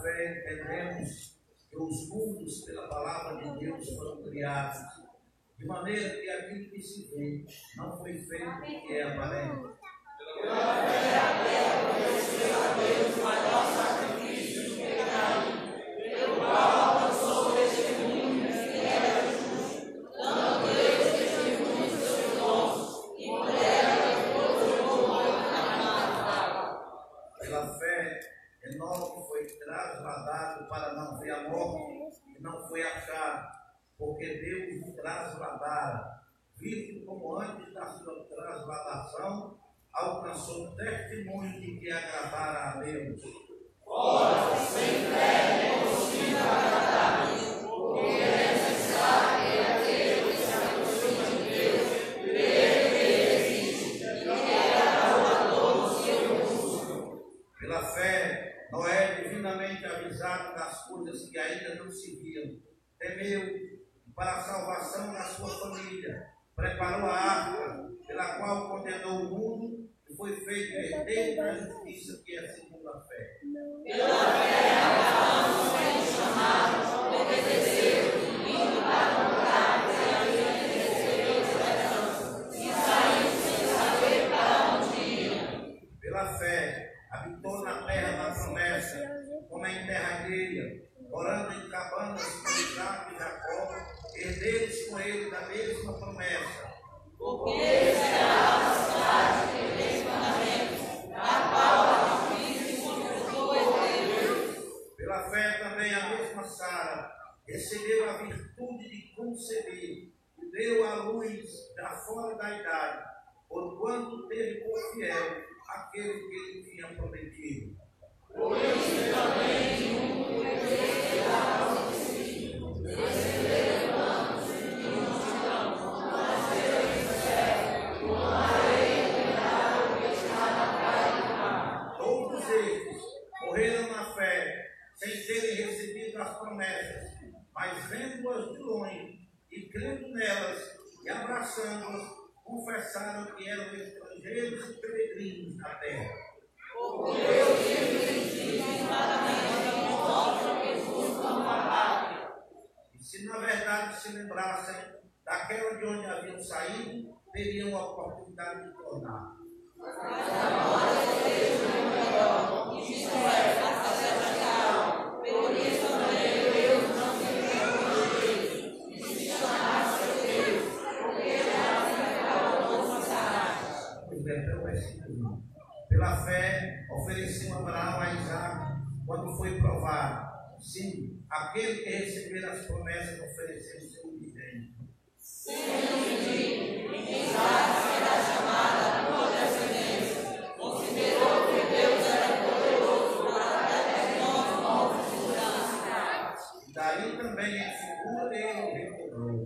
fé entendemos que os mundos, pela palavra de Deus, foram criados, de maneira que aquilo que se vê não foi feito que é aparente. Né? Pela fé, até conhecer a Deus, o maior sacrifício do pecado, pelo qual porque Deus o trasladara, visto como antes da sua trasladação alcançou testemunho de que agradara a Deus. Ora, sem fé é possível agradar, porque é necessário que aquele que se aproxima de Deus creia que existe e que é todo o seu justo. Pela fé, Noé, divinamente avisado das coisas que ainda não se viam, temeu para a salvação da sua família, preparou a arca, pela qual condenou o mundo e foi feito herdeiro da justiça que é segundo a fé. Pela fé, Abraão, sendo chamado, obedeceu, indo para um lugar que havia de receber herança, e saiu sem saber para onde ia. Pela fé, habitou na terra da promessa, como em terra alheia, morando em cabanas com Isaac e Jacó, herdeiros com ele da mesma promessa. Porque será a cidade que tem mandamentos, a qual a multiplicou herdeiros. Pela fé também a mesma Sara recebeu a virtude de conceber e deu à luz já fora da idade, porquanto teve por fiel aquele que lhe tinha prometido. Por isso também um será conhecido, receber planos de multidão, nascer em fé, como a areia que dá o está na praia do mar. Todos estes morreram na fé, sem terem recebido as promessas, mas vendo-as de longe e crendo nelas e abraçando-as, confessaram que eram estrangeiros e peregrinos na terra. Porque lhes diz claramente que mostra que buscam a pátria. E se na verdade se lembrassem daquela de onde haviam saído, teriam a oportunidade de tornar. Mas agora estejam melhor, isto é, a sacerdotal. Por isso também Deus não se envergonha deles, e se chamasse Deus, porque ele acertou a nossa saraiva. Pois bem, até o versículo 1. Pela fé, ofereceu Abraão a Isaac quando foi provado. Sim, aquele que recebera as promessas ofereceu seu unigênito. Sendo dito, Isaac será chamada a tua descendência. Considerou que Deus era poderoso para dar nós novos segurança. E daí também em figura ele o recobrou.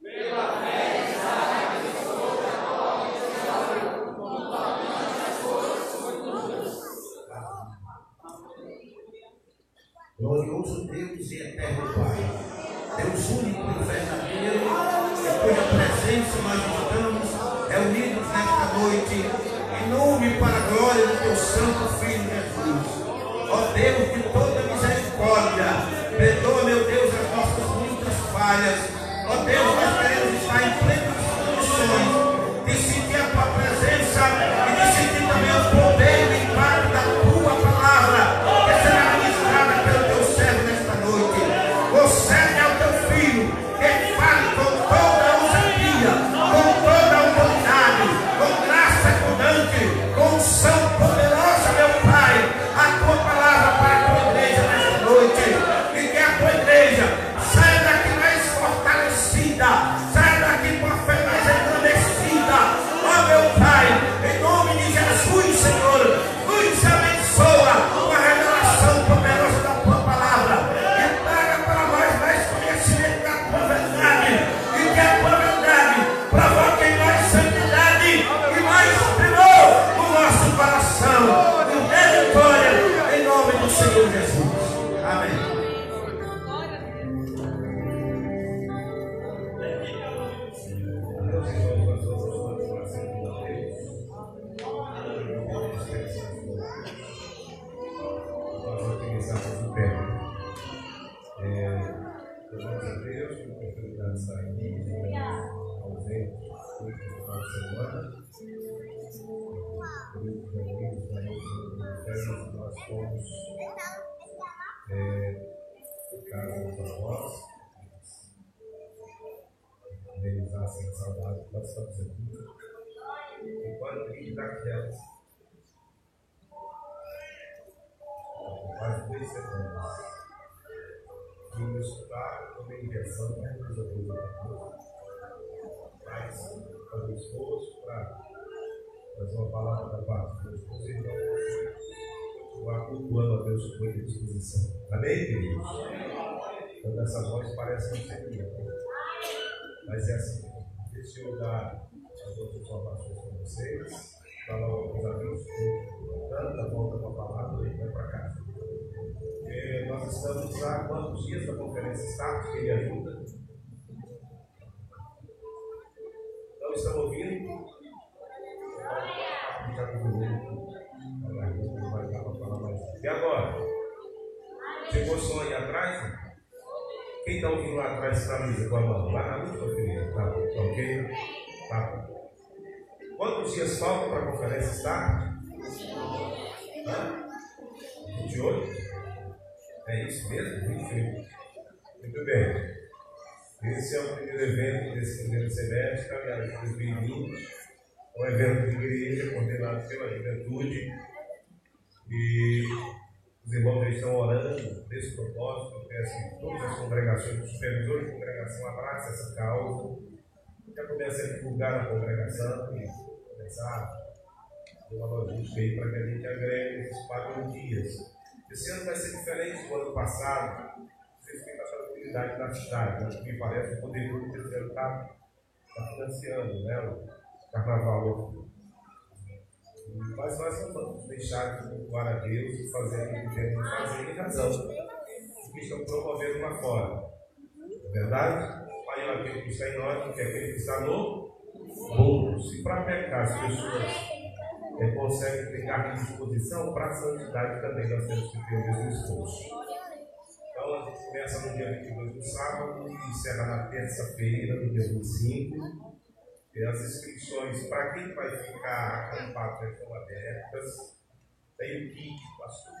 Pela fé, Isaac dispôs a pobre de Esaú, conforme as coisas futuras. Glorioso Deus e eterno Pai, Deus único e verdadeiro, em cuja presença nós estamos reunidos nesta noite, em nome para a glória do teu santo Filho Jesus. Ó Deus de toda misericórdia, perdoa, meu Deus, as nossas muitas falhas. Ó Deus, nós queremos estar em plenas fomos é, casa dos avós, realizassem a saudade, nós estamos aqui. Enquanto ir daquelas faz duas semanas. Vimos estudar também injeção para resolver o problema. Mas fazer esforço para fazer uma palavra da paz. Meus irmãos, cultuando a Deus com a disposição. Amém, queridos? Então, essa voz parece não ser minha, mas é assim. Deixa eu dar as outras informações para vocês. Falar aos amigos que tanta volta com a palavra e vai para casa. É, nós estamos há quantos dias da conferência Status? Quem me ajuda? Não estão ouvindo? Já vai E agora? Chegou som aí atrás? Quem está ouvindo lá atrás camisa com a mão? Lá na última fileira. Tá, tá ok? Tá. Quantos dias faltam para a conferência estar? Hã? 28? É isso mesmo? 28. Muito bem. Esse é o primeiro evento desse primeiro semestre, caminhada de 2020. Um evento de igreja coordenado pela juventude. E os irmãos estão orando nesse propósito. Eu peço que todas as congregações, os supervisores de congregação, abracem essa causa. Já comece a divulgar na congregação e começar a uma logística aí para que a gente agregue esses quatro dias. Esse ano vai ser diferente do ano passado. Têm a tranquilidade da cidade. Acho que me parece o poder público esse ano está tá financiando né, o carnaval. Mas nós não vamos deixar de cultuar a Deus e fazer o que temos que fazer em razão do que estão promovendo lá fora. Não é verdade? Maior aquele que está em nós que aquele que está no mundo. Se para pecar as pessoas é, conseguem pegar disposição, para a santidade também nós temos que ter o mesmo esforço. Então a gente começa no dia 22 do sábado e encerra na terça-feira, no dia 25. As inscrições para quem vai ficar acampado estão abertas. Tem o kit, pastor.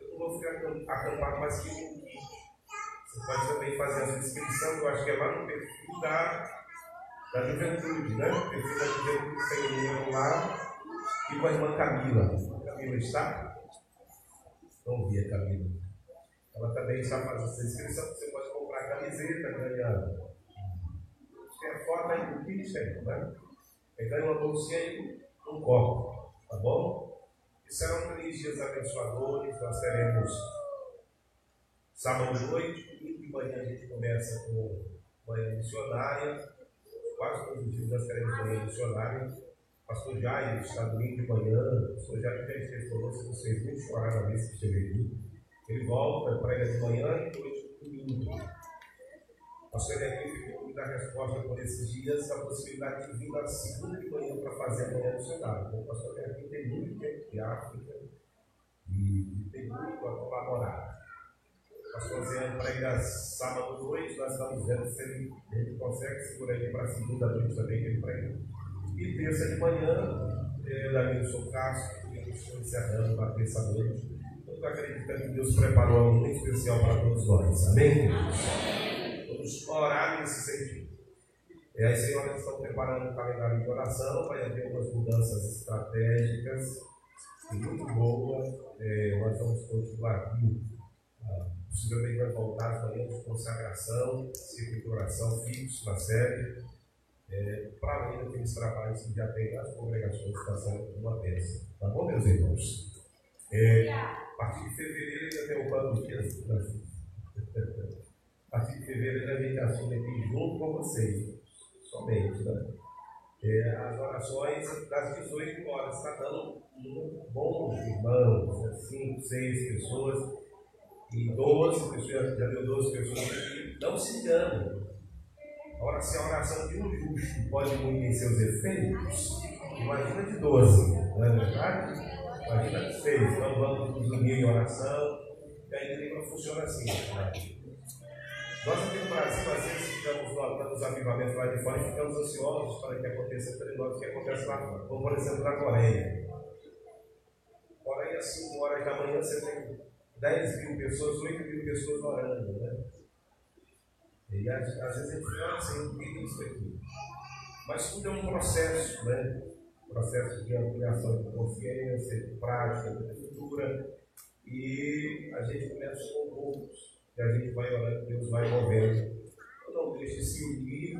Eu não vou ficar acampado, mas tem o kit. Você pode também fazer essa inscrição, eu acho que é lá no perfil da, da juventude, né? O perfil da juventude tem o número lá e com a irmã Camila. Camila está? Não vi a Camila. Ela também está fazendo essa inscrição. Você pode comprar camiseta, ganhar tem a foto aí do que tem, né? Pegando uma bolsinha e um copo, tá bom? E serão três dias abençoadores, nós teremos sábado de noite, domingo de manhã a gente começa com manhã missionária, quase todos os dias nós teremos manhã missionária. Pastor Jair está domingo de manhã, pastor Jair já esteve conosco, vocês muito choraram a vez que esteve aqui. Ele volta, prega de manhã e noite domingo. Pastor Ezequiel ficou dar resposta por esses dias a possibilidade de vir na segunda de manhã para fazer a manhã missionária. Então, o pastor Ezequiel tem muito tempo de África e tem muito a colaborar. O pastor Zé prega sábado noite, nós estamos vendo se ele, ele consegue segurar ele para segunda noite também que ele prega. E terça de manhã, é, Davi Castro, eu estou encerrando na terça noite. Eu acredito que Deus preparou algo muito especial para todos nós. Amém? Vamos orar nesse sentido. E as senhoras estão preparando um calendário de oração, vai haver algumas mudanças estratégicas muito boas. É, nós vamos continuar aqui. Ah, possivelmente vai voltar as de consagração, ciclo de oração fixo na série é, para além daqueles trabalhos que já tem nas congregações por uma bênção. Tá bom, meus irmãos? É, a partir de fevereiro ainda tem um plano de. A partir de fevereiro a gente assume aqui junto com vocês, somente, né? É, as orações das 18 horas, está dando um irmãos, né? 5, 6 pessoas, e 12 pessoas, já deu 12 pessoas aqui. Não se enganem, Ora, se a oração de um justo pode muito em seus efeitos, imagina de 12, não é verdade? Imagina de 6. Então vamos nos unir em oração, e a igreja funciona assim. Né? Nós aqui no Brasil, às vezes, ficamos notando os avivamentos lá de fora e ficamos ansiosos para que aconteça entre nós o que acontece lá fora. Como, por exemplo, na Coreia. Coreia, às 5 horas da manhã, você tem 10 mil pessoas, 8 mil pessoas orando, né? E às, vezes a gente fala assim, o que é isso aqui? Mas tudo é um processo, né? Processo de ampliação de consciência, de prática, de cultura. E a gente começa com poucos. E a gente vai orando, Deus vai movendo poder se unir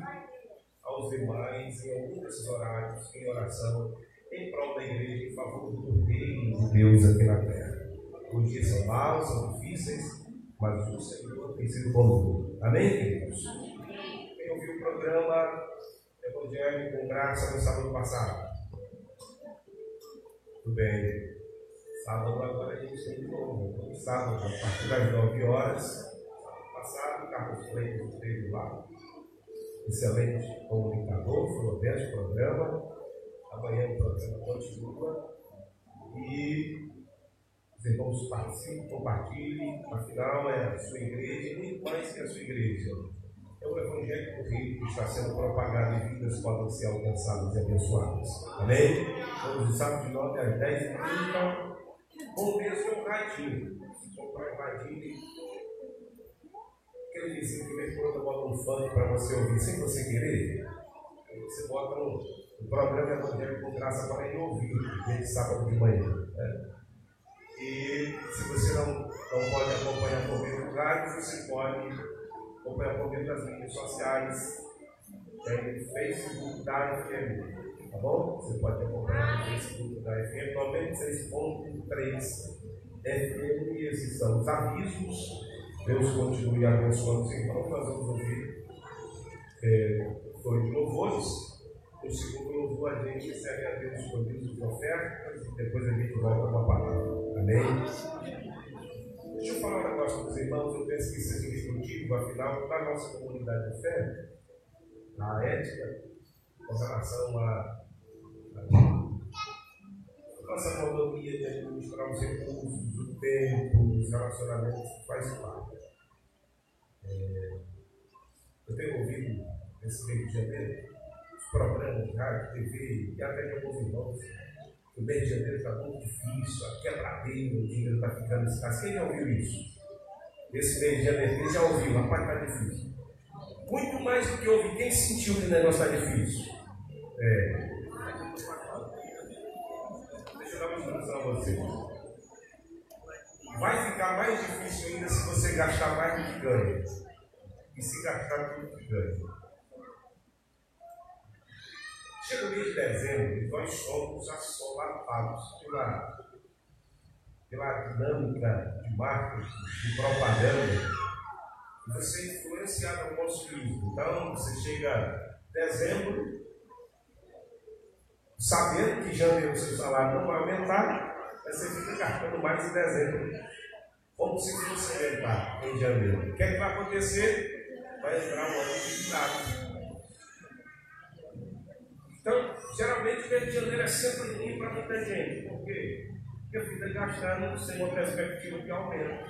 aos demais em algum desses horários, em oração, em prol da igreja, em favor do reino de Deus aqui na terra. Os dias são maus, são difíceis, mas o Senhor tem sido conosco. Amém, queridos? Quem ouviu o programa Evangelho com Graça no sábado passado? Tudo bem. Sábado agora a gente tem de novo. Todo sábado, a partir das 9 horas, sábado passado, Carlos Freitas esteve lá. Excelente comunicador, floresta um programa. Amanhã o programa continua. E os irmãos participem, compartilhem. Afinal, é a sua igreja, muito mais que a sua igreja. É o Evangelho do Reino que está sendo propagado e vidas podem ser alcançadas e abençoadas. Amém? Vamos de sábado de 9 às 10 e 30 ou mesmo um radinho. Comprar um radinho aquele vizinho que vem quando bota um funk para você ouvir sem você querer. Aí você bota um, um programa evangélico com graça para ele ouvir, desde sábado de manhã. Né? E se você não, não pode acompanhar por meio do rádio, você pode acompanhar por meio das mídias sociais, Facebook da FM tá bom? Você pode acompanhar no Facebook da FM 96.3 FM, e esses são os avisos. Deus continue abençoando os irmãos. Nós vamos ouvir é, dois louvores. O segundo louvor a gente serve a Deus com de ofertas depois a gente volta com a palavra. Amém? Deixa eu falar um negócio para os irmãos, eu penso que seja instrutivo, afinal, da nossa comunidade de fé, na ética, com relação a, a nossa autonomia de administrar os recursos, o tempo, os relacionamentos, faz parte. É, eu tenho ouvido nesse mês de janeiro os programas de rádio, TV e até de alguns irmãos o mês de janeiro está muito difícil, a quebradeira, o dinheiro está ficando escasso. Quem já ouviu isso? Esse mês de janeiro, quem já ouviu? Rapaz, está difícil. Muito mais do que ouvir, quem sentiu que o negócio está difícil? É. Deixa eu dar uma instrução a você. Vai ficar mais difícil ainda se você gastar mais do que ganha. E se gastar tudo que ganha. Chega o mês de dezembro e nós somos assolatados pela, pela dinâmica de marketing, de propaganda, você é influenciado ao consumismo. Então, você chega dezembro, sabendo que janeiro o seu salário não vai aumentar, você fica gastando mais em dezembro, como se fosse aumentar em janeiro. O que, é que vai acontecer? Vai entrar um ano de cuidado. Então, geralmente, o mês de janeiro é sempre ruim para muita gente. Por quê? Porque fica gastando sem uma perspectiva de aumento.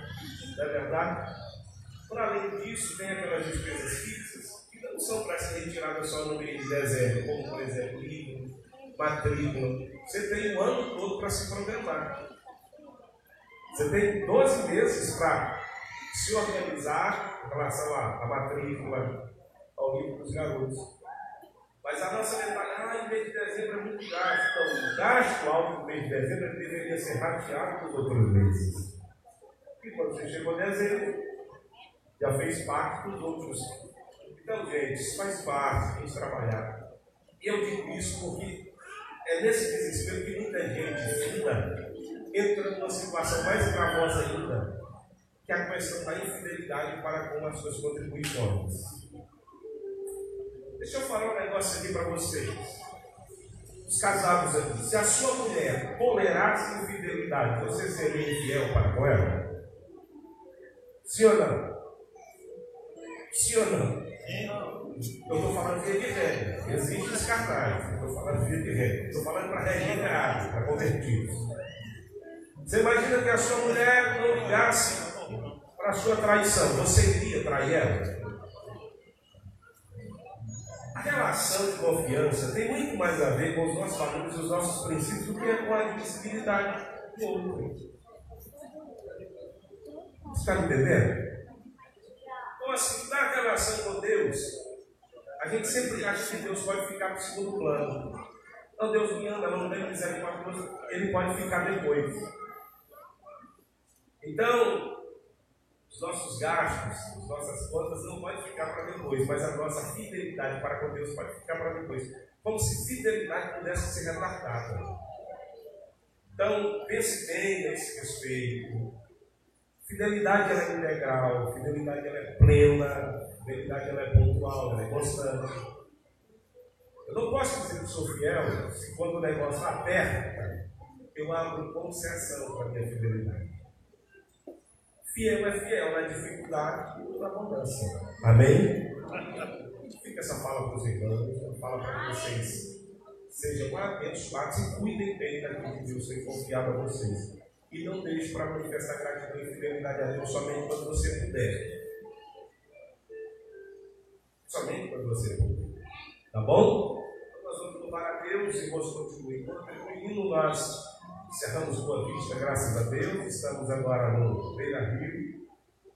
Não é verdade? Por além disso, tem aquelas despesas fixas que não são para ser retiradas só no mês de dezembro, como, por exemplo, livro, matrícula. Você tem o ano todo para se programar. Você tem 12 meses para se organizar em relação à, à matrícula, ao livro dos garotos. Mas a nossa mentalidade, ah, em mês de dezembro é muito gasto. Então, o gasto alto no mês de dezembro deveria ser rateado para os outros meses. E quando você chegou em dezembro, já fez parte dos outros. Então, gente, isso faz parte, que trabalhar. Eu digo isso porque é nesse desespero que muita gente fina entra numa situação mais gravosa ainda, que é a questão da infidelidade para com as suas contribuições. Deixa eu falar um negócio aqui para vocês. Os casados aqui. Se a sua mulher tolerasse infidelidade, você seria infiel para com ela? Sim ou não? Sim ou não? Eu estou falando via de regra. Cartazes. Eu estou falando via de regra. Estou falando para regenerado, para convertidos. Você imagina que a sua mulher não ligasse para a sua traição. Você iria trair ela? A relação de confiança tem muito mais a ver com os nossos valores e os nossos princípios do que com a admissibilidade do outro. Você está entendendo? Então, assim, na relação com Deus, a gente sempre acha que Deus pode ficar no segundo plano. Então, Deus me ama, não tem misericórdia, ele pode ficar depois. Então, Os nossos gastos, as nossas contas não podem ficar para depois, mas a nossa fidelidade para com Deus pode ficar para depois. Como se fidelidade pudesse ser retardada. Então, pense bem nesse respeito. Fidelidade ela é integral, fidelidade ela é plena, fidelidade ela é pontual, ela é constante. Eu não posso dizer que sou fiel se quando o negócio aperta, eu abro concessão para a minha fidelidade. Fiel é fiel na dificuldade e na abundância. Amém? Fica essa fala para os irmãos, fala para vocês. Sejam abençoados e cuidem bem daquilo que Deus tem confiado a vocês. E não deixe para manifestar gratidão e fidelidade a Deus somente quando você puder. Somente quando você puder. Tá bom? Então nós vamos louvar a Deus e vamos continuar. Enquanto nós Encerramos Boa Vista, graças a Deus. Estamos agora no Beira Rio.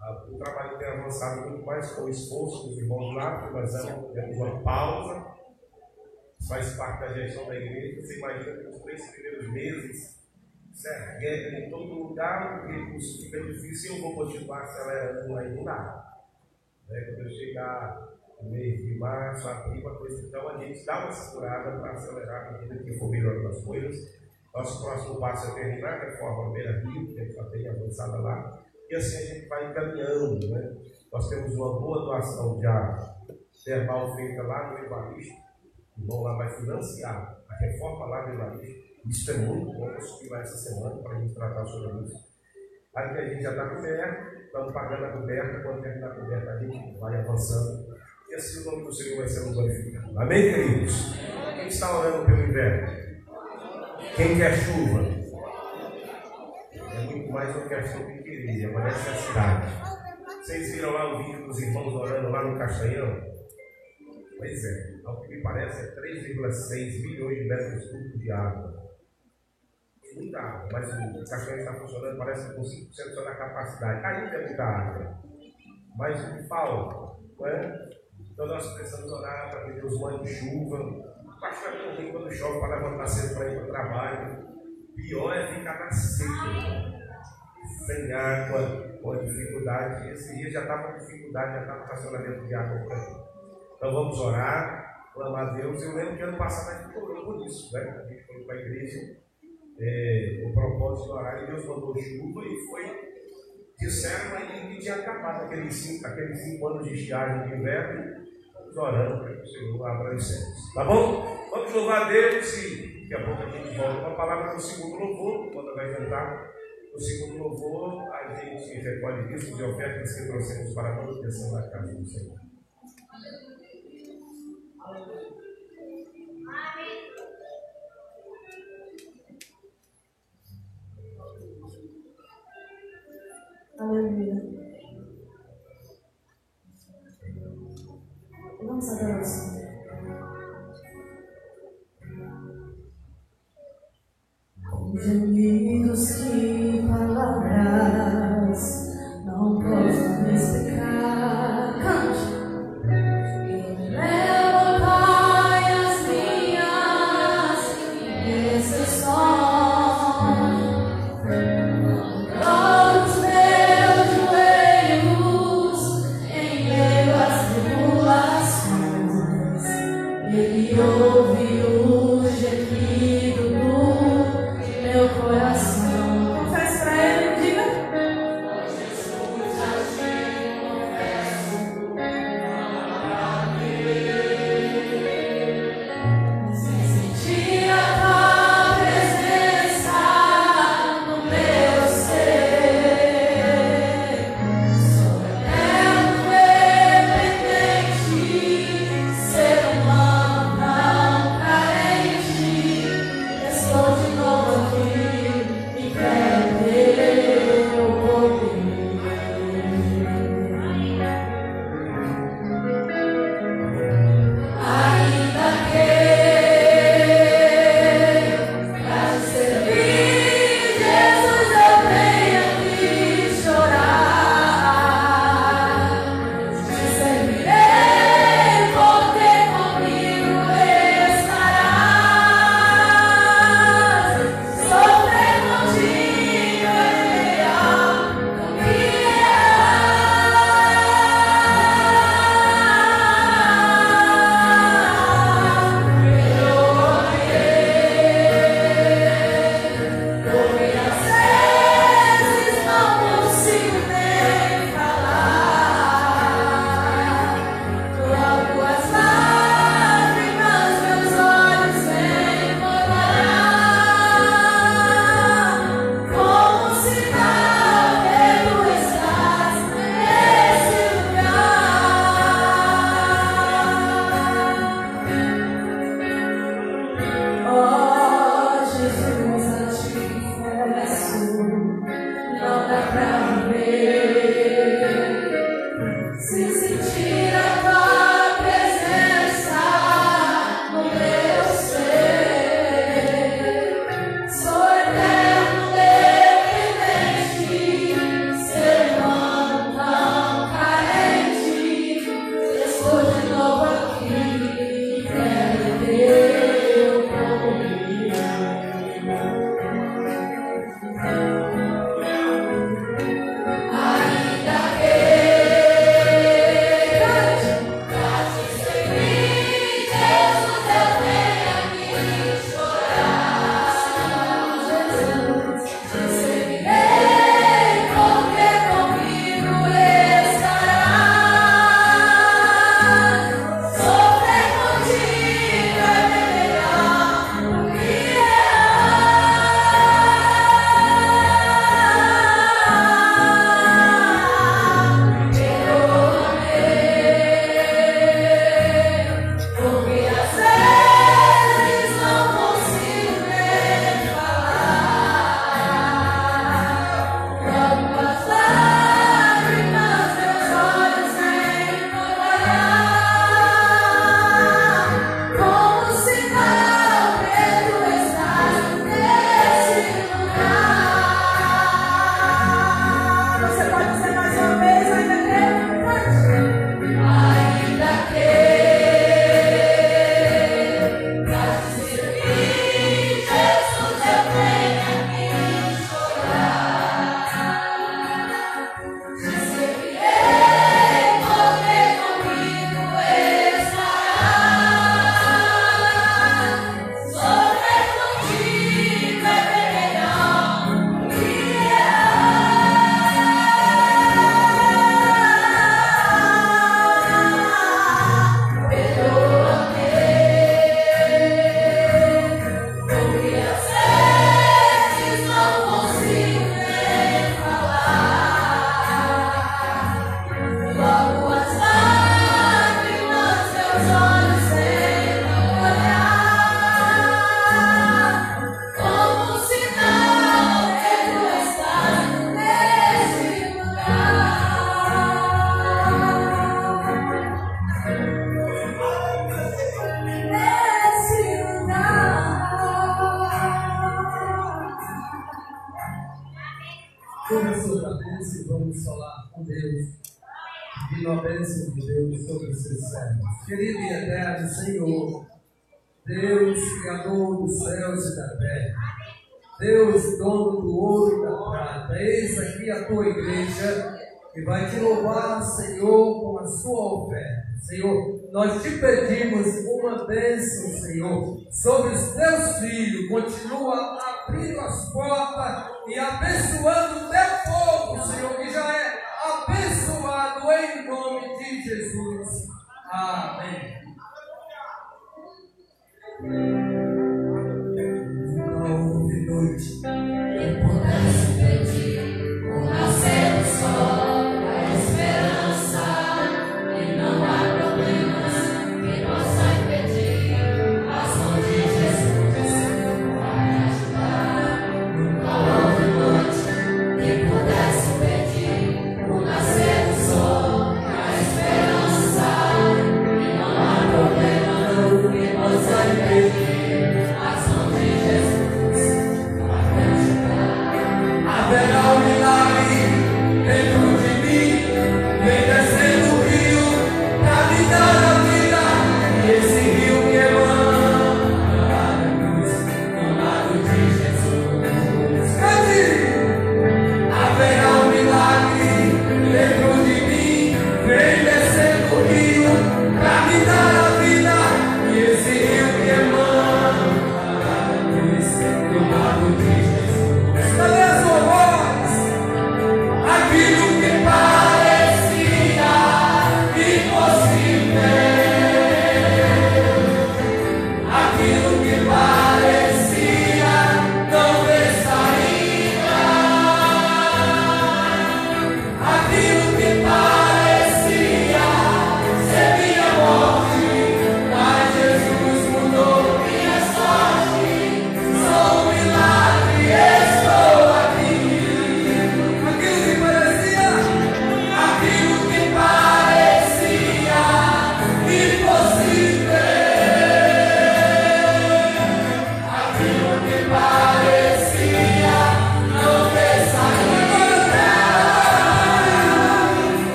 Ah, o trabalho tem avançado muito mais com o esforço dos irmãos lá, nós temos uma pausa. Faz parte da gestão da igreja. Você imagina que nos três primeiros meses, certo? Guerra em todo lugar, o recurso fica difícil e eu vou continuar acelerando aí no nada. Né? Quando eu chegar no mês de março, abril, coisa, então a gente dá uma segurada para acelerar a medida que for melhorando as coisas. Nosso próximo passo é terminar a reforma Beira Rio, que a gente já tem avançada lá, e assim a gente vai encaminhando. Né? Nós temos uma boa doação de água termal feita lá no Evaristo, o irmão lá vai financiar a reforma lá do Evaristo. Isso é muito bom, eu subi lá essa semana para a gente tratar sobre isso. Aí que a gente já está coberto, estamos pagando a coberta, quando terminar a coberta a gente vai avançando. E assim o nome do Senhor vai sendo glorificado. Amém, queridos? Quem está orando pelo inverno? Quem quer chuva? É muito mais uma questão de querer, é uma necessidade. Vocês viram lá o vídeo dos irmãos orando lá no Castanhão? Pois é, ao que me parece é 3,6 milhões de metros cúbicos de água. Muita água, mas o Castanhão está funcionando, parece com 5% só da capacidade. Ainda é muita água. Mas o que falta, não é? Então nós precisamos orar para que Deus mande chuva, Pastor é ruim quando chove para levantar cedo para ir para o trabalho. Pior é ficar na seca, sem água, com dificuldade. Esse dia já estava com dificuldade, já estava estacionamento de água para mim. Então vamos orar, clamar a Deus. Eu lembro que ano passado a gente orou por isso, né? A gente foi para a igreja, é, o propósito de orar, e Deus mandou chuva e foi. Disseram aí que tinha acabado aqueles cinco, aqueles cinco anos de estiagem de inverno orando para que o Senhor abra céus. Tá bom? Vamos louvar Deus e daqui a pouco a gente volta com a palavra no segundo louvor, quando vai cantar. No segundo louvor, a gente recolhe listas e ofertas que trouxemos para a manutenção da casa do Senhor. Aleluia. Vamos o Senhor. Gemidos que palavras o Senhor sobre os teus filhos. Continua abrindo as portas e abençoando o teu povo, Senhor, que já é abençoado em nome de Jesus. Amém.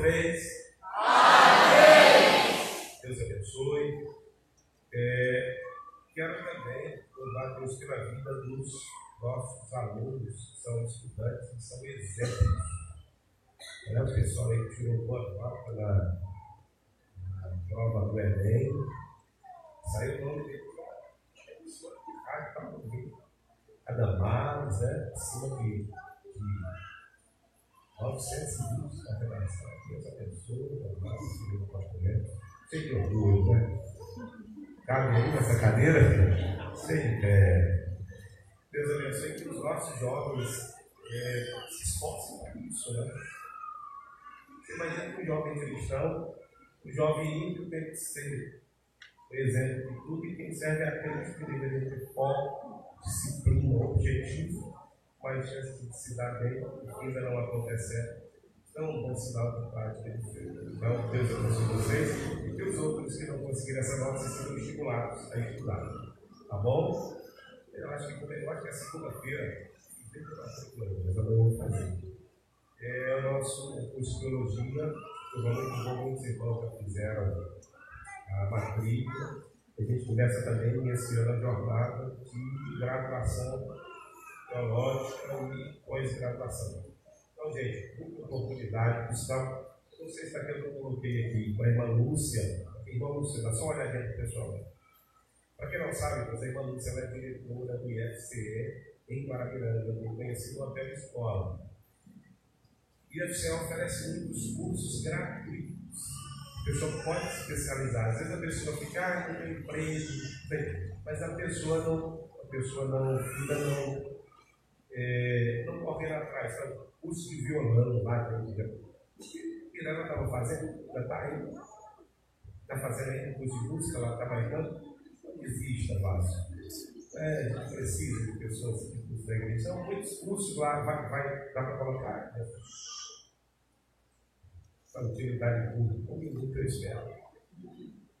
três. Amém. Deus abençoe. É, quero também louvar Deus pela vida dos nossos alunos, que são estudantes, que são exemplos. Olha o pessoal aí tirou boa nota na, na prova do Enem. Saiu o nome dele. Ah, tá Adamares, né? Acima de de 920 na redação. Deus abençoe. Adamares, filho do comportamento. Cheio de orgulho, né? Cabe aí nessa cadeira? Sem pé. Deus abençoe que os nossos jovens é, se esforcem para isso, né? Você imagina que um jovem cristão, um jovem ímpio tem que ser o exemplo de tudo e quem serve é aqueles que deveriam ter foco, disciplina, objetivo, mas chance de se dar bem ainda não acontecer. Então, um bom sinal de prática de fé. Então, Deus abençoe vocês e que os outros que não conseguiram essa nota sejam estimulados a estudar. Tá bom? Eu acho que, eu acho que é segunda-feira, mas eu vou fazer. É o nosso curso de teologia, provavelmente alguns irmãos já fizeram a matrícula. A gente começa também esse ano a jornada de graduação teológica e pós-graduação. Então, gente, muita oportunidade, pessoal. Não sei se está aqui, eu coloquei aqui para a irmã Lúcia. Irmã Lúcia, dá só uma olhadinha para o pessoal. Para quem não sabe, a irmã Lúcia é diretora do IFCE em Guarapiranga, eu conheci uma bela escola. E o IFCE oferece muitos cursos gratuitos. A pessoa pode se especializar. Às vezes a pessoa fica, ah, não tem emprego, mas a pessoa não, a pessoa não fica não, é, não correndo atrás. Sabe? De violão lá, que ela estava fazendo, já está aí, está fazendo aí um curso de música, ela está marcando, não desista, fácil. É, gente precisa de pessoas que cursos da igreja. São muitos cursos lá, vai, vai, dá para colocar. Né? Essa utilidade pública, um minuto eu espero.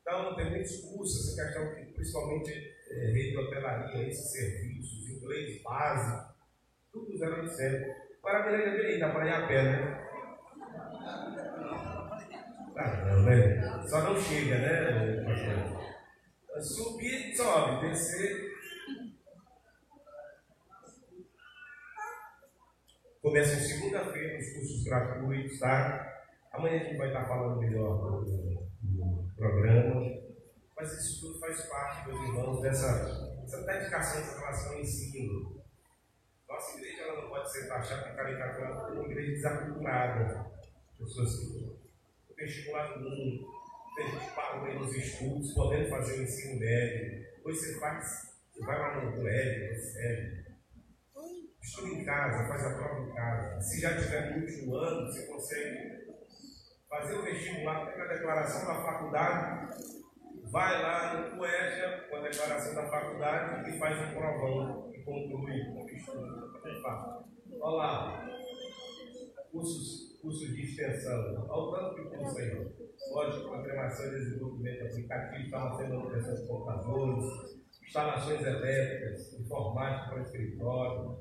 Então, tem muitos cursos, essa questão que principalmente é, rede de hotelaria, esses serviços, inglês básico, tudo zero de cento. Para vem, dá para ir a pé, né? Ah, não, né? Só não chega, né, pastor? Subir, sobe, descer. Começam segunda-feira os cursos gratuitos, tá? Amanhã a gente vai estar falando melhor do, programa. Mas isso tudo faz parte, meus irmãos, dessa, dessa dedicação em relação ao ensino. Nossa igreja ela não pode ser taxada de caricatura como uma igreja desaculturada. Pessoas que vestibular do mundo, tem gente aí nos estudos, podendo fazer o ensino médio. Depois você faz, você vai lá no médio, no sério. Estuda em casa, faz a prova em casa. Se já tiver no último ano, você consegue fazer o vestibular, pega a declaração da faculdade, vai lá no CUEJA com a declaração da faculdade e faz um provão e conclui o estudo. Olha lá, cursos, cursos de extensão, olha o tanto que curso aí. Lógico, programação e desenvolvimento aplicativo, instalação de manutenção de instalações elétricas, informática para escritório,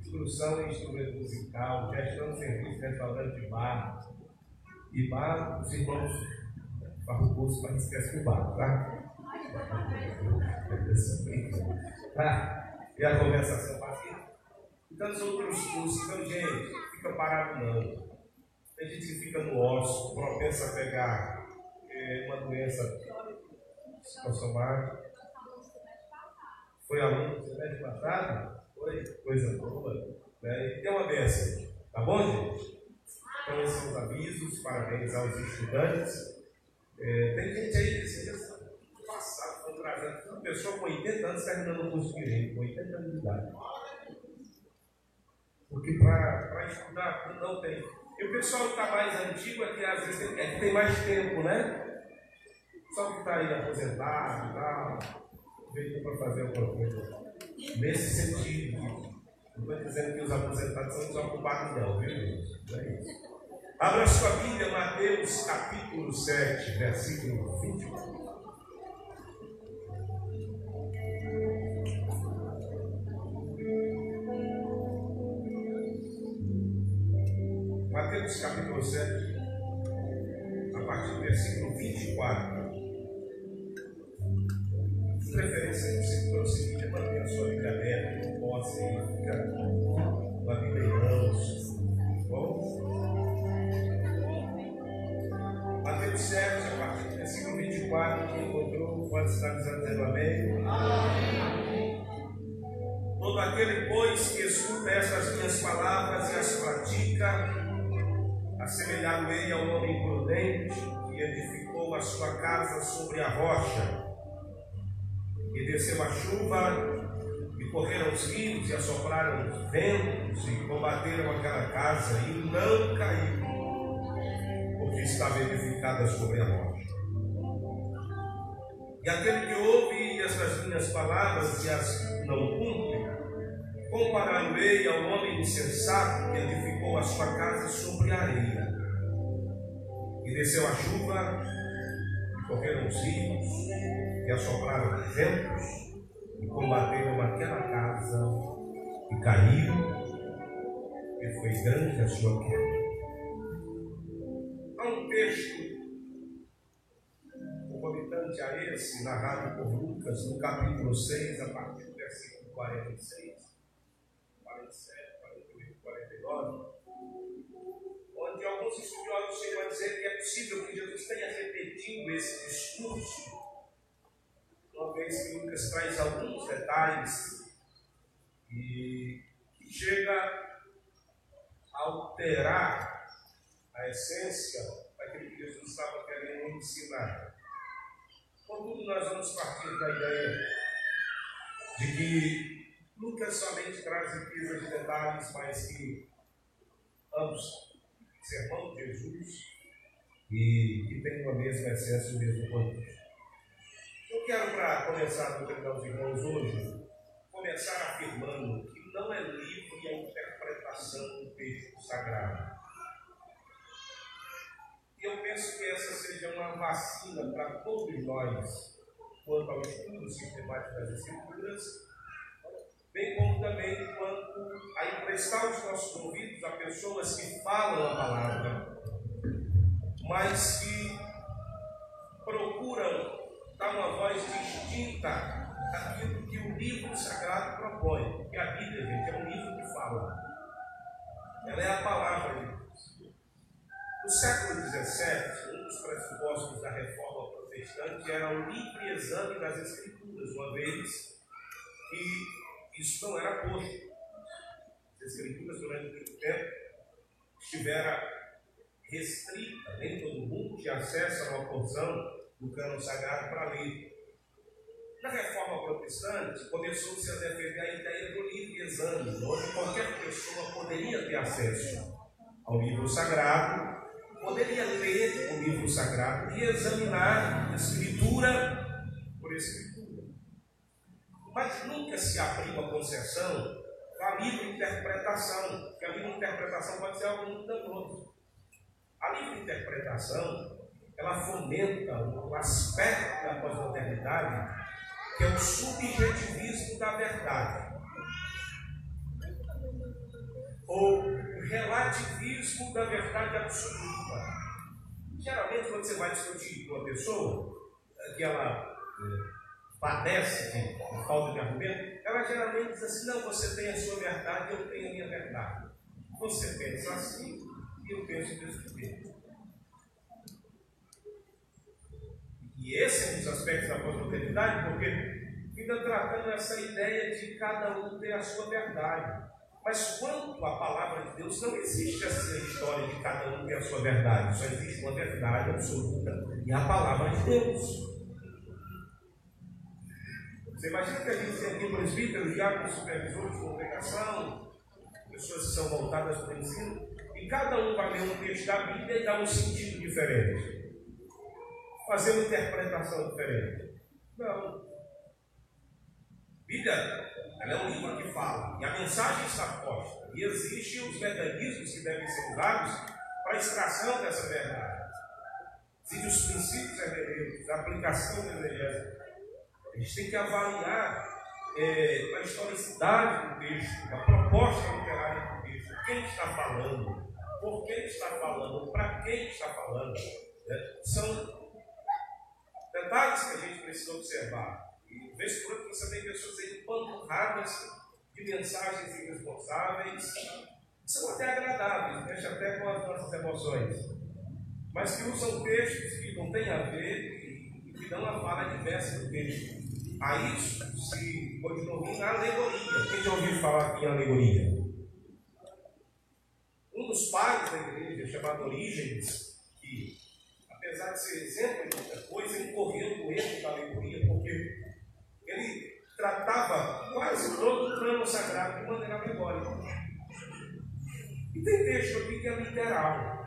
instrução em instrumento musical, gestão de serviço, restaurante de bar. E bar, os irmãos fazem o curso, mas esquece o bar, tá? tá? E a conversação fácil. Então, os outros cursos, então, gente, fica parado não. Tem gente que fica no ócio, propensa a pegar é, uma doença psicossomática. Foi aluno do semestre passado? Foi coisa boa. Né? E tem uma dessa. Tá bom, gente? Então, esses são os avisos. Parabéns aos estudantes. É, tem gente aí que se passado, foi trazendo. Pessoa com 80 anos terminando o curso de direito, com 80 anos de idade. Porque para estudar não tem. E o pessoal que está mais antigo é que às vezes tem, é que tem mais tempo, né? Só que está aí aposentado e tal, veio para fazer alguma coisa. Nesse sentido, não estou dizendo que os aposentados são desocupados, não, viu, gente? Não é isso. Abra sua Bíblia, Mateus capítulo 7, versículo 21. Estar dizendo amém. Todo aquele, pois, que escuta essas minhas palavras e as pratica, assemelhado-ei ao homem prudente que edificou a sua casa sobre a rocha, e desceu a chuva, e correram os rios, e assopraram os ventos, e combateram aquela casa, e não caiu, porque estava edificada sobre a rocha. E aquele que ouve estas minhas palavras e as não cumpre, compará-lo-ei ao homem insensato que edificou a sua casa sobre a areia. E desceu a chuva, e correram os rios, e assopraram os ventos, e combateram aquela casa, e caiu, e foi grande a sua queda. Há um texto concomitante a esse, narrado por Lucas, no capítulo 6, a partir do versículo 46, 47, 48, 49, onde alguns estudiosos chegam a dizer que é possível que Jesus tenha repetido esse discurso, uma vez que Lucas traz alguns detalhes e que chega a alterar a essência daquilo que Jesus estava querendo ensinar. Contudo, nós vamos partir da ideia de que Lucas somente traz riqueza de detalhes, mas que ambos, sermão de Jesus e que tem uma mesma essência, o mesmo contexto. Eu quero, para começar a treinar os irmãos hoje, começar afirmando que não é livre a interpretação do texto sagrado. Penso que essa seja uma vacina para todos nós, quanto ao estudo sistemático das Escrituras, bem como também quanto a emprestar os nossos ouvidos a pessoas que falam a palavra, mas que procuram dar uma voz distinta daquilo que o livro sagrado propõe. Porque a Bíblia, gente, é um livro que fala. Ela é a palavra de século XVII, um dos pressupostos da reforma protestante era o livre exame das Escrituras, uma vez que isso não era posto. As Escrituras, durante muito tempo, estiveram restrita, nem todo mundo tinha acesso a uma porção do cano sagrado para ler. Na reforma protestante, começou-se a defender a ideia do livre exame, onde qualquer pessoa poderia ter acesso ao livro sagrado poderia ler o livro sagrado e examinar escritura por escritura. Mas nunca se abriu a concessão da livre interpretação, porque a livre interpretação pode ser algo muito danoso. A livre interpretação, ela fomenta o aspecto da pós-modernidade, que é o subjetivismo da verdade. Ou relativismo da verdade absoluta. Geralmente, quando você vai discutir com uma pessoa que ela eh, padece de, falta de argumento, ela geralmente diz assim: não, você tem a sua verdade, eu tenho a minha verdade. Você pensa assim e eu penso desse jeito. E esse é um dos aspectos da pós-modernidade, porque fica tratando essa ideia de cada um ter a sua verdade. Mas quanto à palavra de Deus, não existe essa história de cada um ter a sua verdade. Só existe uma verdade absoluta e a palavra de Deus. Você imagina que a gente tem aqui presbíteros, diáconos, supervisores de congregação, pessoas que são voltadas para o ensino, e cada um vai ler um texto da Bíblia e dar um sentido diferente, fazer uma interpretação diferente. Não. Bíblia, ela é um livro que fala, e a mensagem está posta, e existem os mecanismos que devem ser usados para a extração dessa verdade. Existem os princípios hermenêuticos, a aplicação da exegese. A gente tem que avaliar é, a historicidade do texto, a proposta literária do texto, quem está falando, por quem está falando, para quem está falando. Né? São detalhes que a gente precisa observar. E, vez por outra, você tem pessoas aí empanturradas de mensagens irresponsáveis, que são até agradáveis, mexe até com as nossas emoções. mas que usam textos que não têm a ver e que dão a fala diversa do texto. A isso se denomina alegoria. Quem já ouviu falar aqui em alegoria? Um dos pais da igreja, chamado Orígenes, que, apesar de ser exemplo de muita coisa, ele correu erro da alegoria, porque ele tratava quase todo o plano sagrado de maneira alegórica. E tem texto aqui que é literal.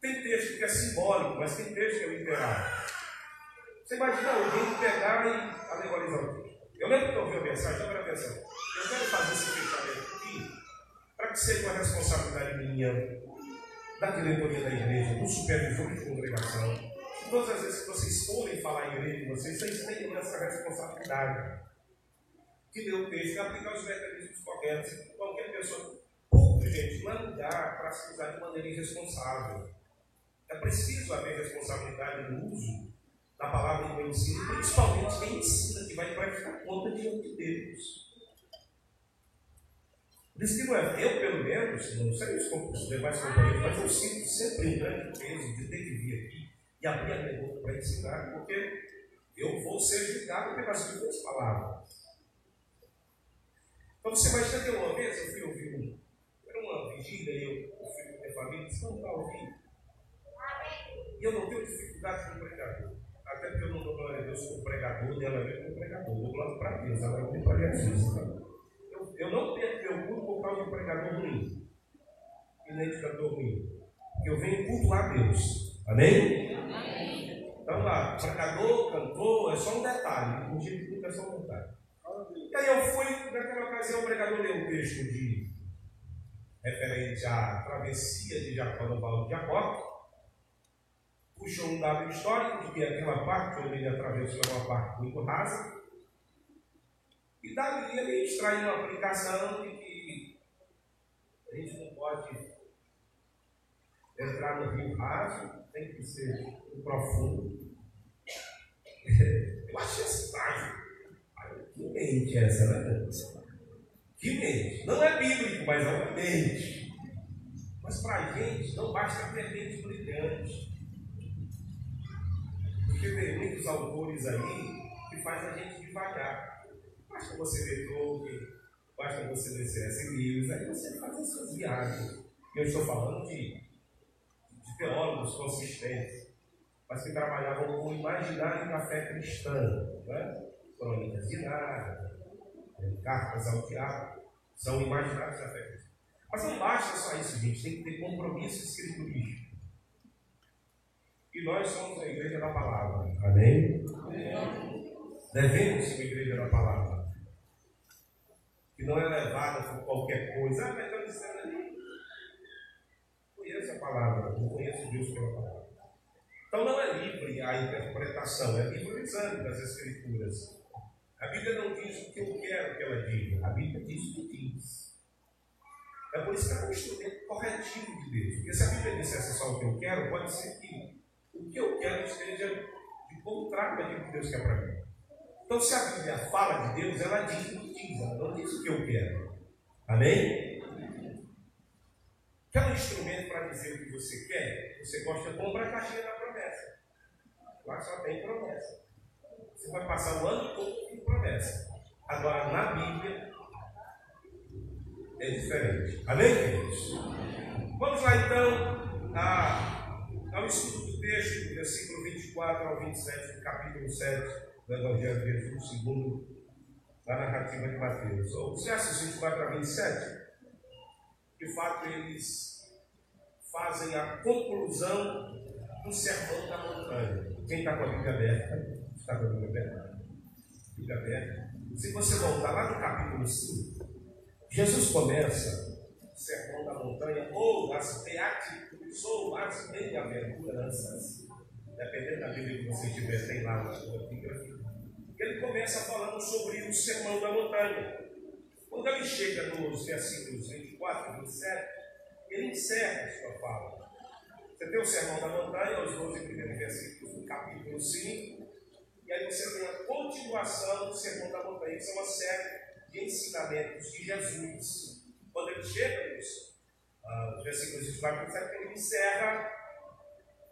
Tem texto que é simbólico, mas tem texto que é literal. Você imagina alguém pegar e alegorizar o texto. Eu lembro que eu ouvi a mensagem, presta atenção. Eu quero fazer esse fechamento aqui para que seja uma responsabilidade minha, da diretoria da igreja, do supervisor de congregação. Todas as vezes que vocês forem falar em igreja, vocês, vocês tenham essa responsabilidade de ler o texto e aplicar os mecanismos corretos. Qualquer pessoa, pouco, gente, não lugar para se usar de maneira irresponsável. É preciso haver responsabilidade no uso da palavra do ensino, principalmente quem ensina, que vai prestar conta diante de Deus. Isso que não é, eu pelo menos, não sei os demais companheiros, mas eu sinto sempre um grande peso de ter que vir aqui e abrir a boca para ensinar, porque eu vou ser julgado pelas minhas palavras. Então você vai entender uma vez, eu fui ouvir um, era uma vigília e eu, fui com minha família, disse, não está ouvindo. E eu não tenho dificuldade com o pregador. Até porque eu não dou glória a Deus como pregador, dela mesmo como pregador. Eu dou glória para Deus, agora eu tenho para Jesus. Tá? Eu, eu não perco meu culto por causa de um pregador ruim. E nem de cantor ruim. Eu venho cultuar Deus. Amém? Amém. Então lá, pregador, cantor, é só um detalhe. O dia de culto é só um detalhe. E aí eu fui, naquela ocasião, o pregador leu um texto de referente à travessia de Jacó no Val de Jacó puxou um dado histórico que aquela parte onde ele atravessou é uma parte muito rasa. E dali ele extrai uma aplicação de que a gente não pode entrar no rio raso, tem que ser no profundo. Eu achei trágico. Que mente é essa, né? Que mente. Não é bíblico, mas é uma mente. Mas para a gente não basta ter mente brilhante. Porque tem muitos autores aí que faz a gente devagar. Basta você ler Tolkien, basta você ler C.S. Lewis, aí você faz as suas viagens. Eu estou falando de teólogos consistentes, mas que trabalhavam com o imaginário da fé cristã. Né? Crônicas de Nárnia, cartas ao diabo, são imaginários da fé cristã. Mas não basta só isso, gente, tem que ter compromisso escriturístico. E nós somos a igreja da palavra. Amém? Amém. Devemos ser a igreja da palavra. Que não é levada por qualquer coisa. Ah, mas ali. Conheço a palavra, não conheço Deus pela palavra. Então não é livre a interpretação, é livre o exame das Escrituras. A Bíblia não diz o que eu quero que ela diga, a Bíblia diz o que diz. É por isso que é um instrumento corretivo de Deus. Porque se a Bíblia dissesse só o que eu quero, pode ser que o que eu quero esteja de contrário daquilo que Deus quer para mim. Então, se a Bíblia fala de Deus, ela diz o que diz, ela não diz o que eu quero. Amém? Um instrumento para dizer o que você quer? Você gosta, compra a caixinha da promessa. Lá só tem promessa. Você vai passar o ano todo com promessa. Agora, na Bíblia, é diferente. Amém, queridos? Vamos lá então a, ao estudo texto, do versículo 24 ao 27, do capítulo 7 do Evangelho de Jesus, segundo a narrativa de Mateus. Os versos 24 a 27, de fato, eles fazem a conclusão do sermão da montanha. Quem está com a Bíblia aberta, está com a Bíblia aberta? Bíblia aberta. Se você voltar lá no capítulo 5, Jesus começa o sermão da montanha, ou as beatitudes sou as bem-aventuranças, dependendo da Bíblia que você tiver, tem lá na sua epígrafe. Ele começa falando sobre o sermão da montanha. Quando ele chega nos versículos 24 e 27, ele encerra a sua fala. Você tem o sermão da montanha, os 12 primeiros versículos do capítulo 5, e aí você tem a continuação do sermão da montanha, que são uma série de ensinamentos de Jesus. Quando ele chega nos os versículos 24 e 27, ele encerra,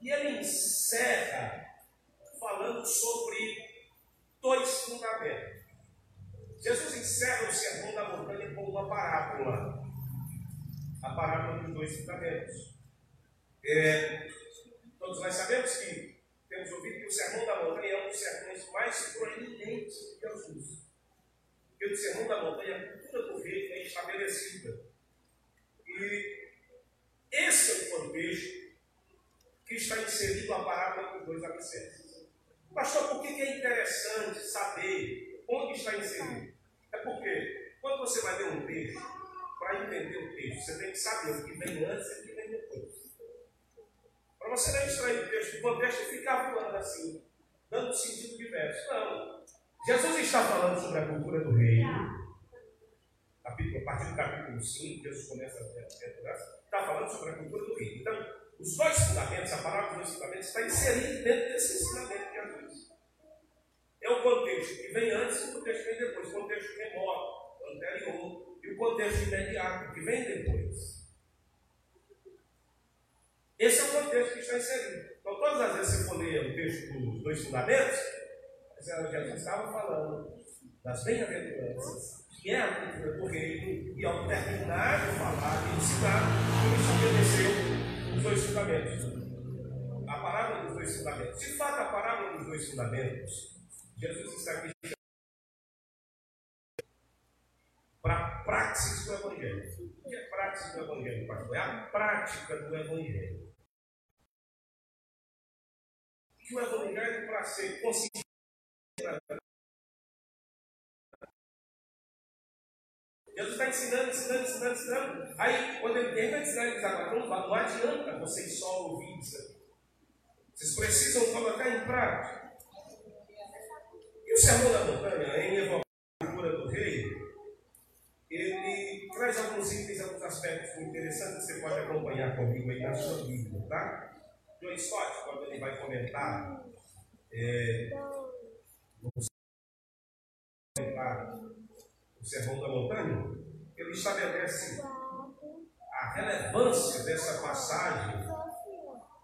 e ele encerra falando sobre dois fundamentos. Jesus encerra o sermão da montanha com uma parábola, a parábola dos dois fundamentos. É, todos nós sabemos que temos ouvido que o sermão da montanha é um dos sermões mais proeminentes de Jesus. Porque o sermão da montanha, a cultura do reino é estabelecida. E esse é o contexto que está inserido a parábola dos dois alicerces. Pastor, por que é interessante saber onde está inserido? É porque quando você vai ler um texto, para entender o texto, você tem que saber o que vem antes e o que vem depois. Para você não extrair o texto do contexto e ficar voando assim, dando sentido diverso. Não. Jesus está falando sobre a cultura do reino. A partir do capítulo 5, Jesus começa a aventurar, está falando sobre a cultura do reino. Então, os dois fundamentos, a palavra dos dois fundamentos, está inserida dentro desse ensinamento de Jesus. É o contexto que vem antes e o contexto que vem depois. O contexto remoto, anterior, e o contexto imediato, que vem depois. Esse é o contexto que está inserido. Então, todas as vezes que você for ler o texto dos dois fundamentos, Jesus estava falando das bem-aventuranças, que é a cultura do reino, e ao terminar de falar e ensinar, ele estabeleceu os dois fundamentos. A parábola dos dois fundamentos. De fato, a parábola dos dois fundamentos, Jesus está aqui para a praxis do Evangelho. O que é praxis do Evangelho, pastor? É a prática do Evangelho. Que o Evangelho, para ser conseguido, Jesus está ensinando, ensinando, ensinando, ensinando. Aí, quando ele termina de ensinar, ele diz: agora não, não adianta vocês só ouvir isso aqui. Vocês precisam colocar em prática. E o Sermão da Montanha, em evocar a cultura do rei, ele traz alguns itens, alguns aspectos interessantes que você pode acompanhar comigo aí na sua Bíblia, tá? John Stott, quando ele vai comentar, é, o Sermão da Montanha, ele estabelece a relevância dessa passagem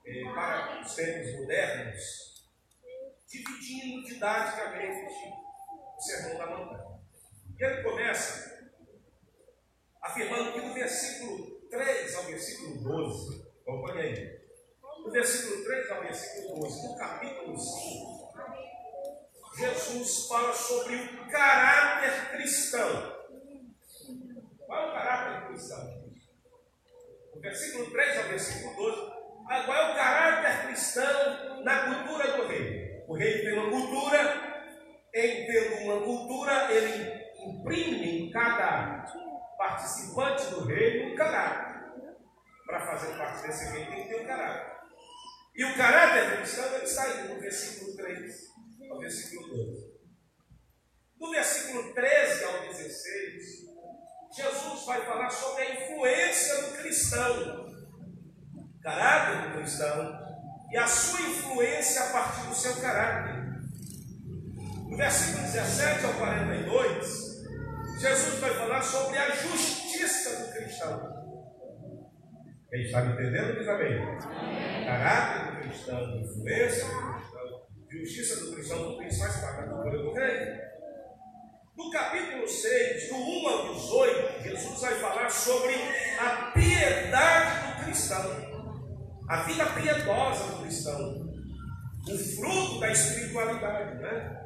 é, para os tempos modernos, dividindo didaticamente o Sermão da Montanha. E ele começa afirmando que no versículo 3 ao versículo 12, acompanha aí, do versículo 3 ao versículo 12, do capítulo 5, Jesus fala sobre o caráter cristão. Qual é o caráter cristão? Do versículo 3 ao versículo 12, qual é o caráter cristão na cultura do rei? O rei tem uma cultura, em tendo uma cultura, ele imprime em cada participante do reino um caráter. Para fazer parte desse reino tem que ter um caráter. E o caráter cristão ele aí no versículo 3 ao versículo 12. Do versículo 13 ao 16, Jesus vai falar sobre a influência do cristão, caráter do cristão, e a sua influência a partir do seu caráter. No versículo 17 ao 42, Jesus vai falar sobre a justiça do cristão. Quem está me entendendo, diz amém. amém. Caráter do cristão, influência do cristão, justiça do cristão, tudo isso faz parte da cultura do reino. No capítulo 6, do 1 ao 18, Jesus vai falar sobre a piedade do cristão, a vida piedosa do cristão, o fruto da espiritualidade, né?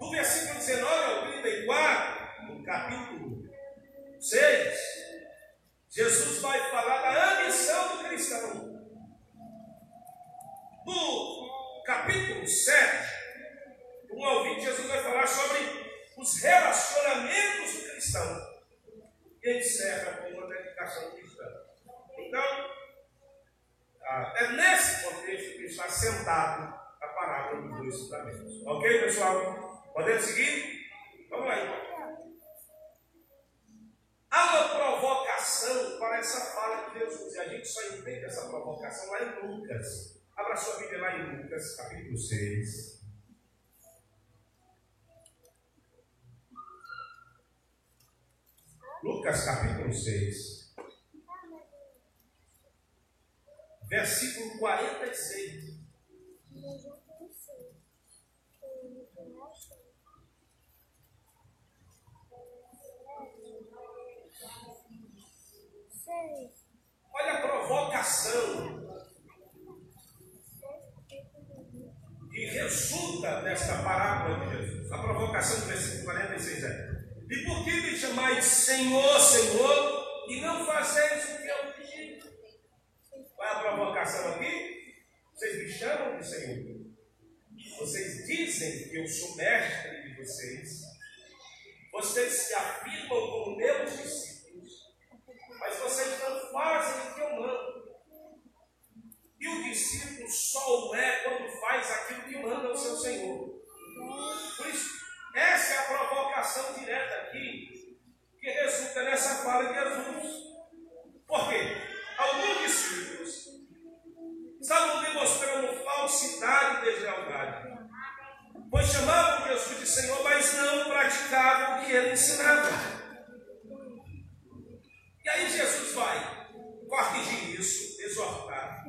Do versículo 19 ao 34, no capítulo 6, Jesus vai falar da ambição do cristão. No capítulo 7, um ao 20, Jesus vai falar sobre os relacionamentos do cristão. E encerra com uma dedicação cristã. Então, ah, é nesse contexto que está sentado a parábola dos dois fundamentos. Ok, pessoal? Podemos seguir? Vamos lá então. Há uma provocação para essa fala de Jesus. E a gente só entende essa provocação lá em Lucas. Abra sua Bíblia lá em Lucas, capítulo 6. Lucas capítulo 6. Versículo 46. Olha a provocação que resulta desta parábola de Jesus. A provocação do versículo 46 é: E por que me chamais Senhor, Senhor, e não fazeis o que eu? Qual é a provocação aqui? Vocês me chamam de Senhor. Vocês dizem que eu sou mestre de vocês. Vocês se afirmam como meus discípulos. Mas vocês não fazem o que eu mando. E o discípulo só o é quando faz aquilo que manda o seu Senhor. Por isso, essa é a provocação direta aqui, que resulta nessa fala de Jesus. Por quê? Alguns discípulos estavam demonstrando falsidade e deslealdade. Pois chamavam Jesus de Senhor, mas não praticavam o que ele ensinava. E aí Jesus vai corrigir isso, exortar,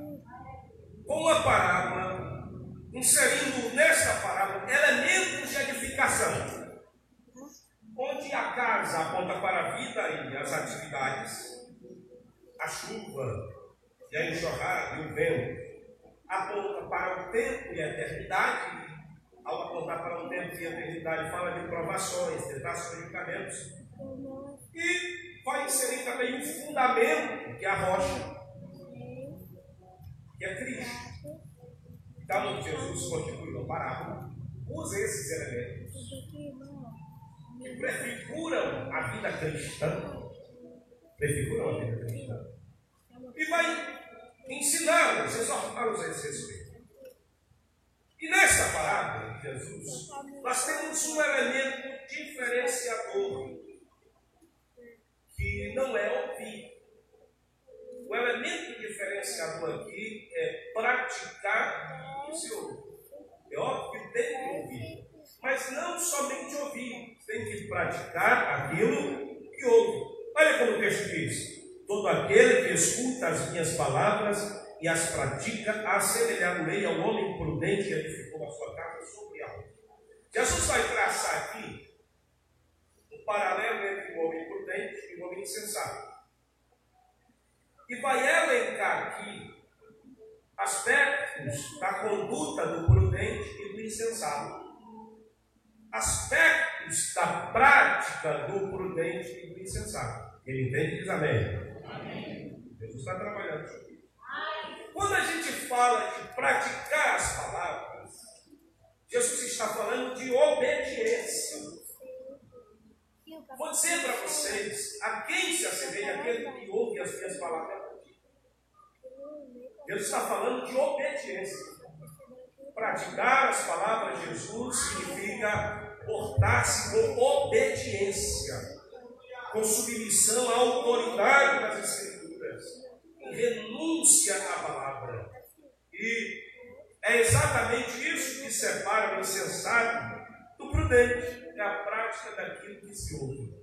com uma parábola, inserindo nessa parábola elementos de edificação, onde a casa aponta para a vida e as atividades, a chuva e a enxurrada e o vento aponta para o tempo e a eternidade, ao apontar para o tempo e a eternidade, fala de provações, tentações e julgamentos. E vai inserir também um fundamento, que é a rocha, que é Cristo. Então, Jesus constituiu a parábola, usa esses elementos que prefiguram a vida cristã, prefiguram a vida cristã, e vai ensinar-nos, exortar-nos a esse respeito. E nessa parábola de Jesus, nós temos um elemento diferenciador, que não é ouvir. O elemento diferenciador aqui é praticar o que se ouve. É óbvio que tem que ouvir, mas não somente ouvir, tem que praticar aquilo que ouve. Olha como o texto diz: Todo aquele que escuta as minhas palavras e as pratica, assemelhar-me ao homem prudente que edificou a sua casa sobre algo. Jesus vai traçar aqui um paralelo entre o homem prudente e o homem insensato. E vai elencar aqui aspectos da conduta do prudente e do insensato. Aspectos da prática do prudente e do insensato. Ele entende diz amém. Jesus está trabalhando. Quando a gente fala de praticar as palavras, Jesus está falando de obediência. Vou dizer para vocês, a quem se assemelha aquele que ouve as minhas palavras? Deus está falando de obediência. Praticar as palavras de Jesus significa portar-se com obediência, com submissão à autoridade das Escrituras, em renúncia à palavra. E é exatamente isso que separa o insensato do prudente, é a prática daquilo que se ouve.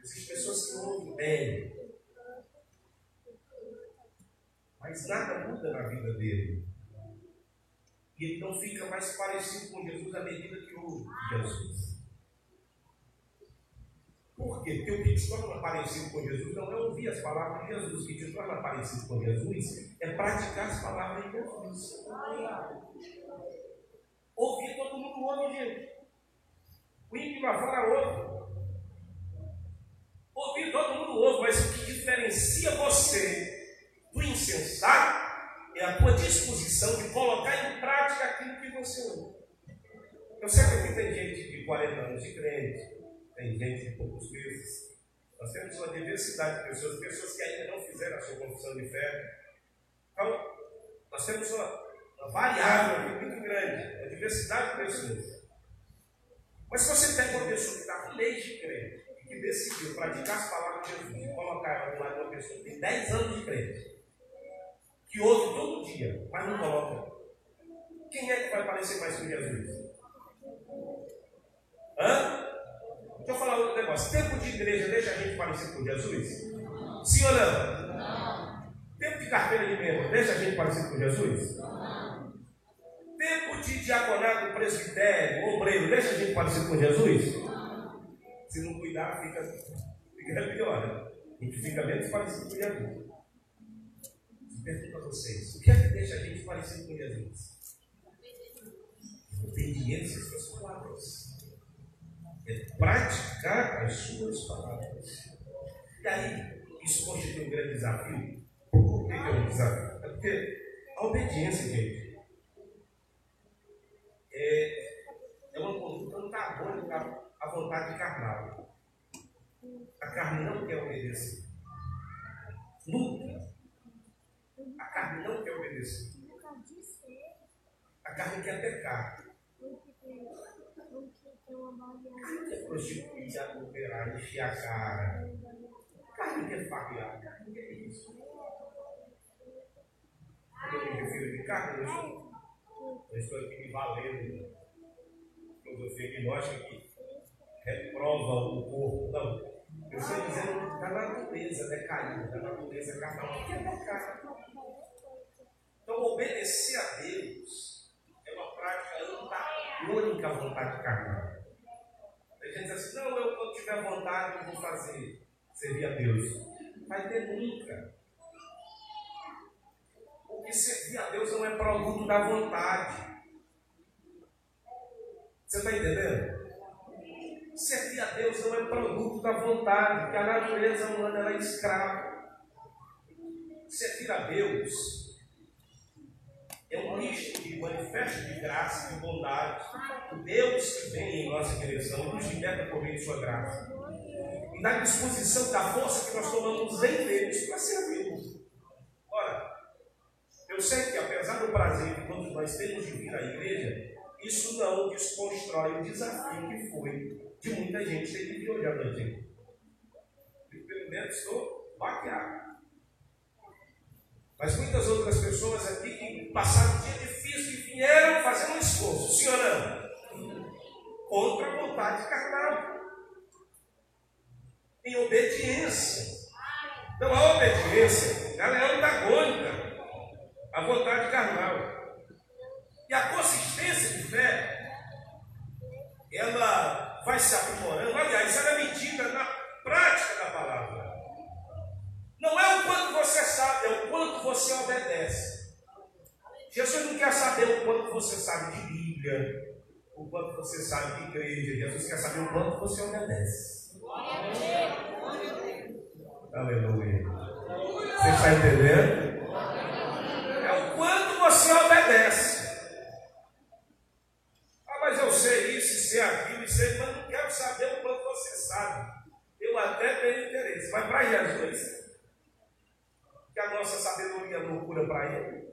Existem pessoas que ouvem bem, mas nada muda na vida dele. E ele não fica mais parecido com Jesus à medida que ouve Jesus. Por quê? Porque o que te torna parecido com Jesus não é ouvir as palavras de Jesus. O que te torna parecido com Jesus é praticar as palavras de Jesus. Ouvir todo mundo ouve, gente. O ímpio lá fora ouve. Ouvir todo mundo ouve, mas o que diferencia você do insensato é a tua disposição de colocar em prática aquilo que você ouve. Eu sei que tem gente de 40 anos de crente, tem gente de poucos meses. Nós temos uma diversidade de pessoas, pessoas que ainda não fizeram a sua confissão de fé. Então, nós temos uma, uma variável muito grande, uma diversidade de pessoas. Mas se você pega uma pessoa que está mês de crente, que decidiu praticar as palavras de Jesus e colocar no lado de uma pessoa que tem 10 anos de crente, que ouve todo dia, mas não coloca, quem é que vai parecer mais com Jesus? Hã? Deixa eu falar outro negócio. Tempo de igreja deixa a gente parecer com Jesus? Sim ou não? carteira de membro deixa a gente parecido com Jesus? Tempo de diaconato, presbitério, obreiro, deixa a gente parecido com Jesus? Se não cuidar, fica, fica pior, né? A gente fica menos parecido com Jesus. Pergunto a vocês: o que é que deixa a gente parecido com Jesus? Obediência às suas palavras. É praticar as suas palavras. E aí, isso constitui um grande desafio. Por que é um desafio? É porque a obediência, gente, é, é uma conduta antagônica à vontade carnal. A carne não quer obedecer. Nunca. A carne não quer obedecer. A carne quer pecar. A quer prostituir, adulterar, enfiar a cara. Carne quer faquear. A carne quer isso. Quando eu me refiro de carne, eu estou, eu estou aqui me valendo filosofia gnóstica que reprova o corpo. Não. Eu estou dizendo da natureza decaída, da natureza carnal, que é pecar. Então, obedecer a Deus é uma prática antagônica à vontade carnal. A gente diz assim: não, eu, quando tiver vontade, eu vou fazer, servir a Deus. Vai ter nunca. Porque servir a Deus não é produto da vontade. Você está entendendo? Servir a Deus não é produto da vontade, porque a natureza humana ela é escrava. Servir a Deus é um de manifesto de graça e de bondade. Deus que vem em nossa direção nos liberta por meio de sua graça. E na disposição da força que nós tomamos em Deus para servi-lo. Ora, eu sei que apesar do prazer que todos nós temos de vir à igreja, isso não desconstrói o desafio que foi de muita gente ter que vir olhando a gente. Eu, pelo menos estou baqueado. Mas muitas outras pessoas aqui que passaram um dia difícil e vieram fazendo um esforço, sim ou não? Contra a vontade carnal. Em obediência. Então a obediência ela é antagônica à vontade carnal. E a consistência de fé, ela vai se aprimorando. Aliás, ela é medida na prática da palavra. Não é o quanto você sabe, é o quanto você obedece. Jesus não quer saber o quanto você sabe de Bíblia, o quanto você sabe de igreja. Jesus quer saber o quanto você obedece. Aleluia. Você está entendendo? É o quanto você obedece. Ah, mas eu sei isso, sei aquilo, sei, mas não quero saber o quanto você sabe. Eu até tenho interesse. Mas para Jesus, que a nossa sabedoria é loucura para ele.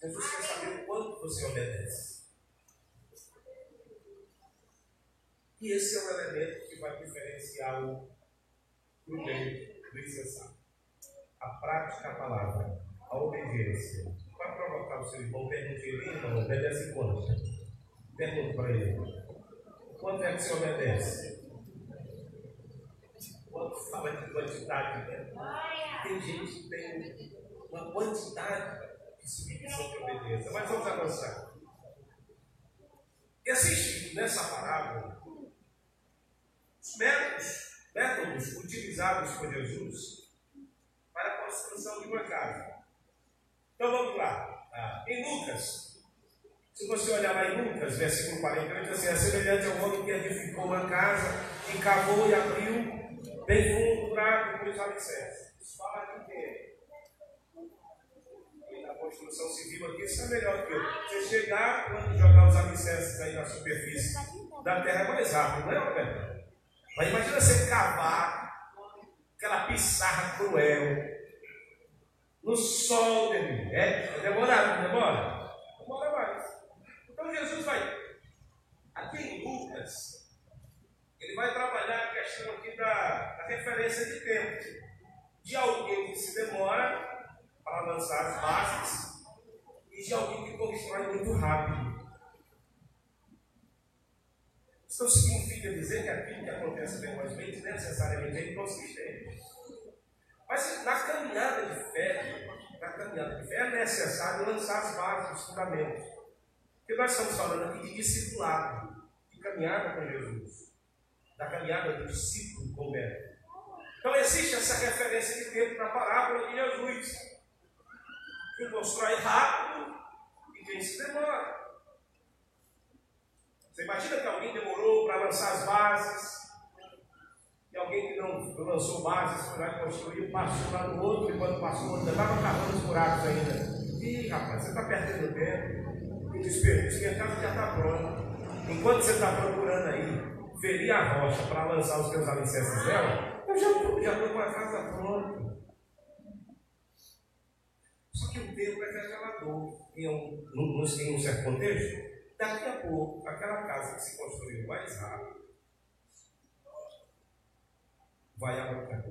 Jesus quer saber o quanto você obedece. E esse é o elemento que vai diferenciar o prudente do insensato. A prática da palavra, a obediência. Para provocar o seu irmão, pergunte ele, irmão, obedece quanto? Pergunte para ele. Quanto é que você obedece? Quando fala de quantidade, né? Tem gente que tem uma quantidade de submissão de obediência. Mas vamos avançar. E assistindo nessa parábola, os métodos, métodos utilizados por Jesus para a construção de uma casa. Então vamos lá. Ah, em Lucas, se você olhar lá em Lucas, versículo 40, ele diz assim: é semelhante ao homem que edificou uma casa, e cavou e abriu bem fundo para os alicerces. Isso fala de quê? E na construção civil aqui, isso é melhor que eu. Você chegar, quando jogar os alicerces aí na superfície da terra é mais rápido, não é, Roberto? Mas imagina você cavar aquela pissarra cruel no sol, dele. É, é demorado, não demora? Demora mais. Então Jesus vai. Aqui em Lucas, ele vai trabalhar a questão aqui da, da referência de tempo. De alguém que se demora para lançar as bases e de alguém que constrói muito rápido. Isso não significa dizer que aquilo que acontece depois necessariamente é inconsistente. Mas na caminhada de fé, na caminhada de fé é necessário lançar as bases, os fundamentos. Porque nós estamos falando aqui de discipulado, de caminhada com Jesus, da caminhada do discípulo com Beto. Então existe essa referência de tempo na parábola de Jesus. Quem constrói rápido e quem se demora. Você imagina que alguém demorou para lançar as bases, e alguém que não lançou bases foi lá e construiu, passou lá no outro, e quando passou, ainda estava cavando os buracos ainda. Ih, rapaz, você está perdendo tempo. E desperdício, minha casa já está pronta. Enquanto você está procurando aí, ferir a rocha para lançar os teus alicerces dela, eu já estou já com a casa pronta. Só que o tempo é revelador em um, em um certo contexto. Daqui a pouco, aquela casa que se construiu mais rápido vai abrir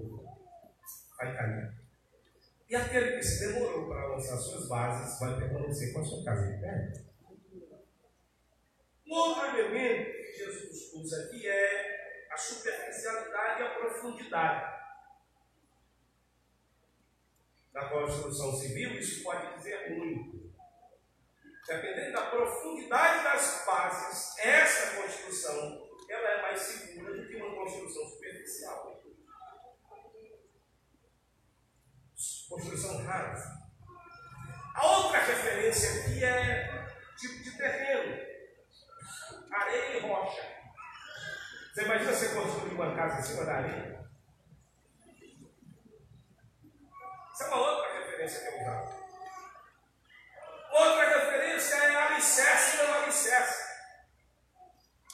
vai cair. E aquele que se demorou para lançar suas bases vai permanecer com a sua casa pé. Um outro elemento que Jesus usa aqui é a superficialidade e a profundidade. Na construção civil, isso pode dizer muito. Dependendo da profundidade das bases, essa construção ela é mais segura do que uma construção superficial. Construção rasa. A outra referência aqui é tipo de terreno. Areia e rocha. Você imagina você construir uma casa em cima da areia? Isso é uma outra referência que eu usava. Outra referência é alicerce não alicerce.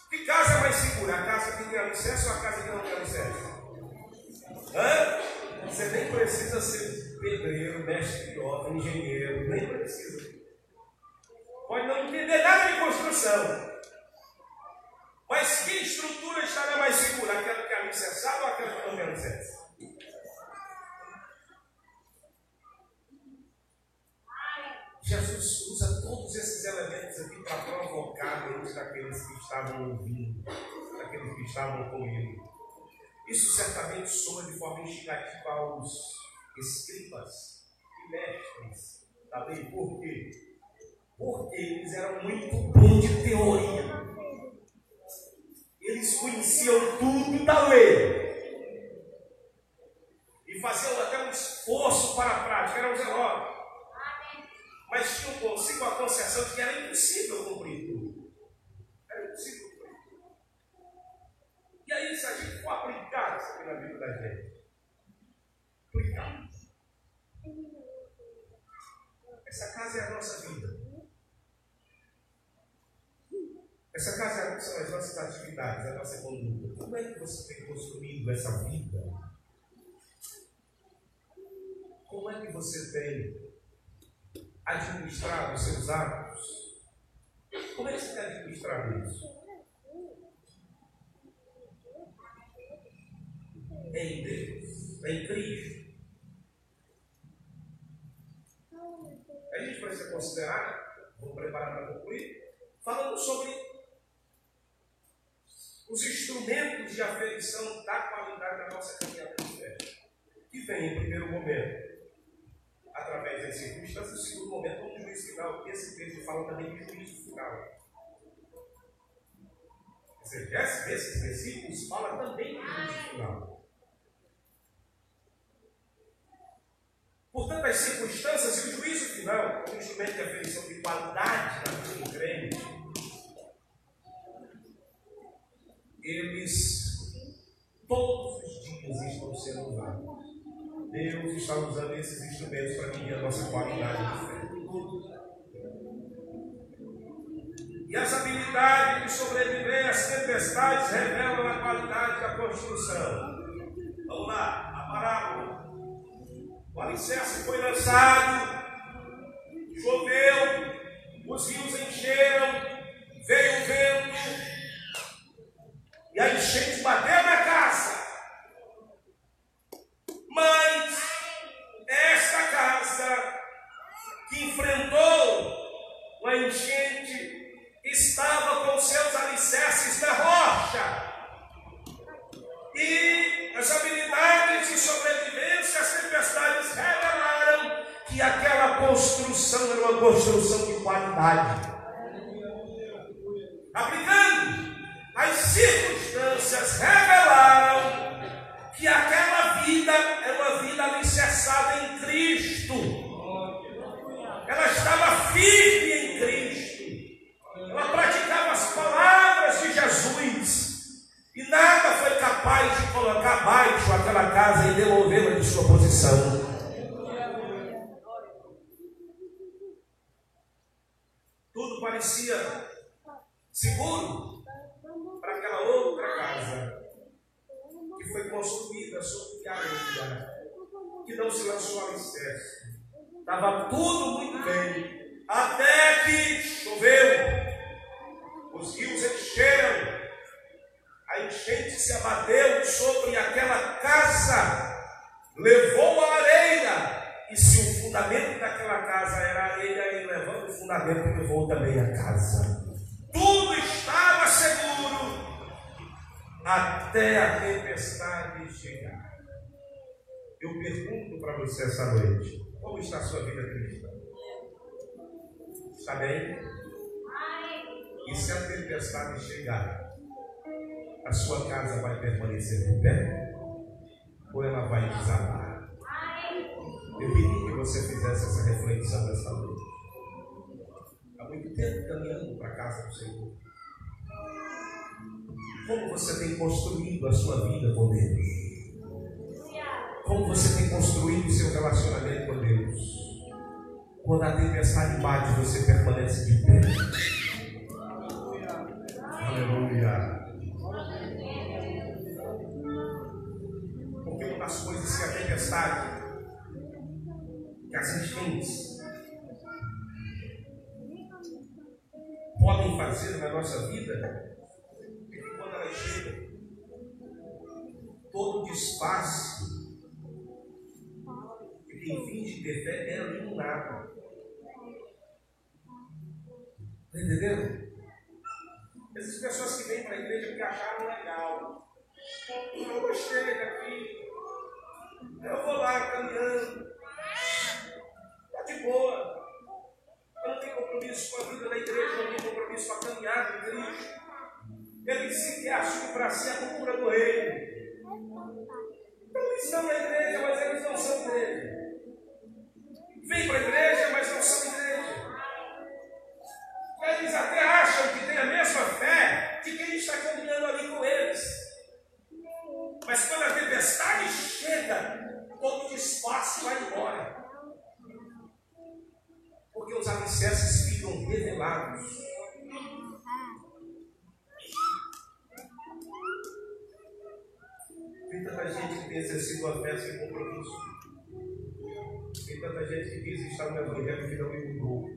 Que casa mais segura? A casa que tem alicerce ou a casa que não tem alicerce? Hã? Você nem precisa ser pedreiro, mestre de obra, engenheiro, nem precisa. Pode não entender nada de construção. Mas que estrutura estará mais segura? Aquela que é alicerçada ou aquela que não tem alicerce? Jesus usa todos esses elementos aqui para provocar dentro daqueles que estavam ouvindo, daqueles que estavam com ele. Isso certamente soa de forma instigativa aos escribas e mestres da lei. Por quê? Porque eles eram muito bons de teoria. Eles conheciam tudo da lei. E faziam até um esforço para a prática, eram zelosos mas tinham consigo a concepção de que era impossível cumprir tudo. Era impossível cumprir tudo. E aí, se a gente for aplicar isso aqui na vida da gente, aplicar. Essa casa é a nossa vida. Essa casa são as nossas atividades, a nossa conduta. Como é que você tem construído essa vida? Como é que você tem administrar os seus atos? Como é que você tem administrado isso? É em Deus, é em Cristo. A gente precisa considerar, vou preparar para concluir, falando sobre os instrumentos de aferição da qualidade da nossa caminhada de fé. Que vem em primeiro momento através das circunstâncias, o segundo momento, como juízo final. Esse texto fala também de juízo final. Seja, esses versículos fala também de juízo final. Portanto, as circunstâncias e o juízo final, como instrumento de aferição de qualidade na vida do crente, eles todos os dias estão sendo usados. Deus está usando esses instrumentos para medir a nossa qualidade de fé. E as habilidades de sobreviver às tempestades revelam a qualidade da construção. Vamos lá, a parábola. O alicerce foi lançado, choveu, os rios encheram, veio o vento, e a enchente bateu na casa. Mas esta casa que enfrentou uma enchente estava com seus alicerces na rocha. E as habilidades de sobrevivência às tempestades revelaram que aquela construção era uma construção de qualidade. Aplicando as circunstâncias revelaram que aquela vida é uma vida alicerçada em Cristo. Ela estava firme em Cristo. Ela praticava as palavras de Jesus. E nada foi capaz de colocar abaixo aquela casa e demovê-la de sua posição. Tudo parecia seguro para aquela outra casa. Que foi construída sobre areia, que não se lançou alicerce. Estava tudo muito bem, até que choveu, os rios encheram, a enchente se abateu sobre aquela casa, levou a areia, e se o fundamento daquela casa era areia, ele levando o fundamento, levou também a casa. Tudo estava seguro até a tempestade chegar. Eu pergunto para você essa noite: como está a sua vida cristã? Está bem? E se a tempestade chegar, a sua casa vai permanecer de pé? Ou ela vai desabar? Eu queria que você fizesse essa reflexão nessa noite. Muito tempo caminhando para a casa do Senhor. Como você tem construído a sua vida com Deus? Como você tem construído o seu relacionamento com Deus? Quando a tempestade bate, você permanece de pé. Aleluia. Porque uma das coisas que a tempestade, que as enchentes, podem fazer na nossa vida é que quando elas chegam, todo o disfarce de quem finge ter fé é eliminado. Está entendendo? Essas pessoas que vêm para a igreja porque acharam legal. Eu gostei daqui. Eu vou lá caminhando. Ele disse que para si a cultura do reino. Então eles estão na igreja, mas eles não são igreja. Vêm para a igreja, mas não são igreja. Eles até acham que têm a mesma fé de quem está caminhando ali com eles. Mas quando a tempestade chega, todo o disfarce vai embora. Porque os alicerces ficam revelados. Tanta gente que tem exercido a fé sem compromisso. Tem tanta gente que diz estar no Evangelho que não me mudou.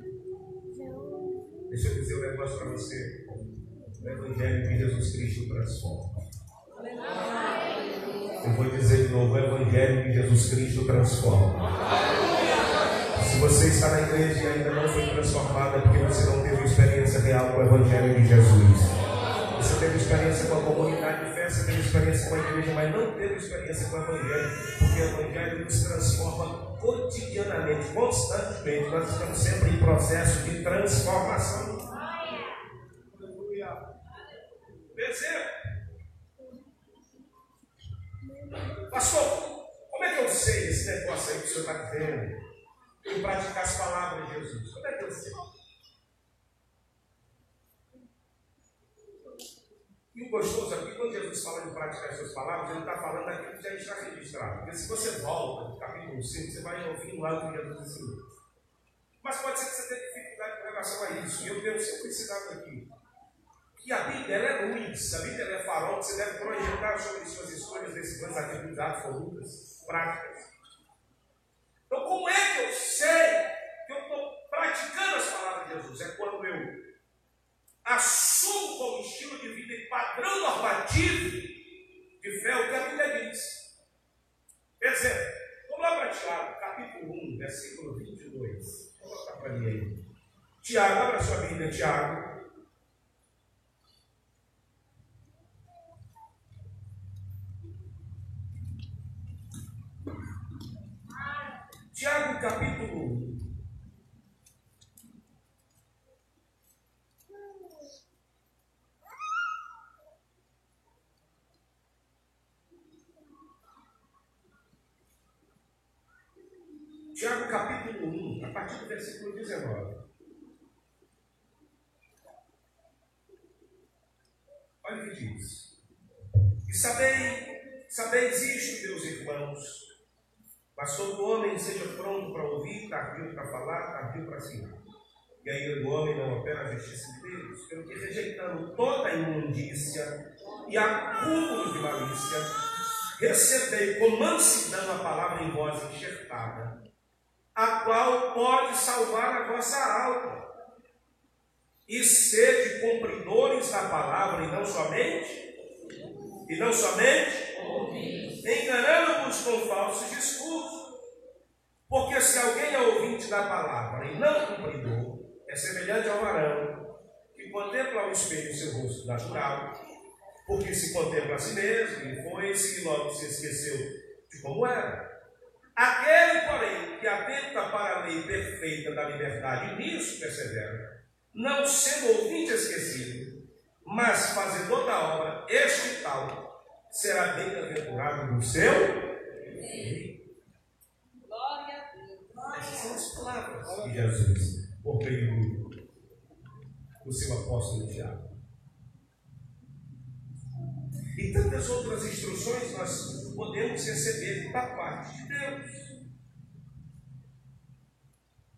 Deixa eu dizer um negócio para você. O Evangelho de Jesus Cristo transforma. Eu vou dizer de novo: o Evangelho de Jesus Cristo transforma. Se você está na igreja e ainda não foi transformado, é porque você não teve experiência real com o Evangelho de Jesus. Você teve experiência com a comunidade você teve experiência com a igreja, mas não teve experiência com o Evangelho, porque o Evangelho nos transforma cotidianamente, constantemente. Nós estamos sempre em processo de transformação. Perceba? Pastor, como é que eu sei esse negócio aí que o senhor está dizendo? Em praticar as palavras de Jesus. Como é que eu sei? E o gostoso aqui, quando Jesus fala de praticar as suas palavras, ele está falando daquilo que já está registrado. Porque se você volta no capítulo 5, você vai ouvir lá o que Jesus ensinou. Mas pode ser que você tenha dificuldade com relação a isso. E eu tenho sempre ensinado aqui. Que a Bíblia é luz, a Bíblia é farol, que você deve projetar sobre suas escolhas, decisões, atividades, condutas, práticas. Então, como é que eu sei que eu estou praticando as palavras de Jesus? É quando eu assumo como estilo de vida e padrão normativo de fé o que a Bíblia diz. Quer dizer, vamos lá para Tiago, capítulo 1, versículo 22. Vou para mim aí. Tiago, abra sua Bíblia, Tiago. Tiago capítulo 1. Partir do versículo 19. Olha o que diz. E sabei, sabeis isto, meus irmãos, mas todo homem seja pronto para ouvir, tardio para falar, tardio para se E aí o homem não opera a justiça de Deus, pelo que rejeitando toda a imundícia e acúmulo de malícia, recebei com mansidão a palavra em voz enxertada, a qual pode salvar a vossa alma. E sede cumpridores da palavra, e não somente, e não somente, enganando-vos com falsos discursos. Porque se alguém é ouvinte da palavra e não cumpridor, é semelhante ao varão que contempla ao espelho seu rosto natural, porque se contempla a si mesmo e foi-se e logo se esqueceu de como era. Aquele, porém, que atenta para a lei perfeita da liberdade e nisso persevera, não sendo ouvinte esquecido, mas fazedor da obra, este tal será bem-aventurado no seu Glória a Deus. Essas são as palavras de Jesus, por meio do seu apóstolo Tiago. E tantas outras instruções nós podemos receber da parte de Deus.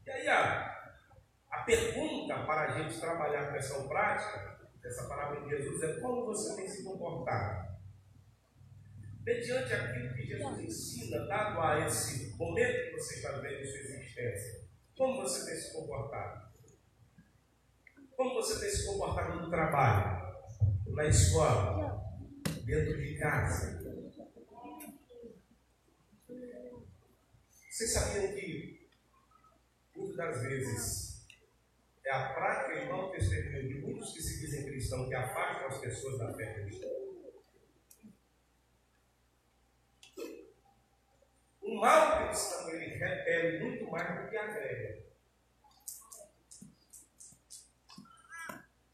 E aí a, a pergunta para a gente trabalhar a questão prática dessa palavra de Jesus é como você tem se comportado? Mediante aquilo que Jesus ensina, dado a esse momento que você está vivendo em sua existência, como você tem se comportado? Como você tem se comportado no trabalho, na escola, dentro de casa? Vocês sabiam que, muitas das vezes, é a prática e mau testemunho de muitos que se dizem cristãos que afastam as pessoas da fé cristã? O mal cristão ele repele muito mais do que agrega.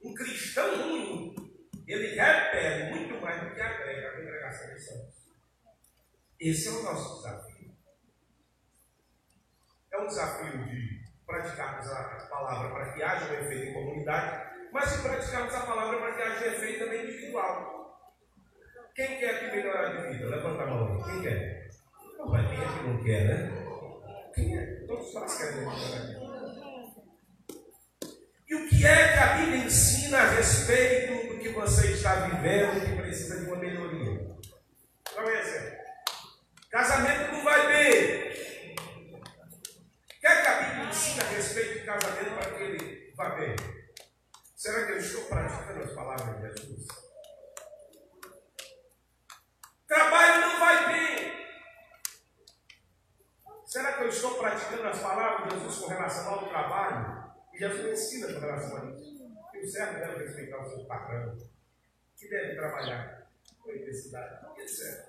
Um cristão ruim, ele repele muito mais do que agrega a congregação de santos. Esse é o nosso desafio. É um desafio de praticarmos a palavra para que haja um efeito em comunidade, mas de praticarmos a palavra para que haja um efeito também individual. Quem quer que melhorar de vida? Levanta a mão. Quem quer? Não, mas quem é que não quer, né? Quem é? Todos nós queremos melhorar de vida. E o que é que a Bíblia ensina a respeito do que você está vivendo que precisa de uma melhoria? Qual é exemplo? Casamento não vai bem. Que que a Bíblia ensina a respeito de casamento para que ele vá bem? Será que eu estou praticando as palavras de Jesus? Trabalho não vai bem. Será que eu estou praticando as palavras de Jesus com relação ao trabalho? E Jesus ensina com relação a isso. Que o servo deve respeitar o seu patrão, que deve trabalhar com intensidade, etc.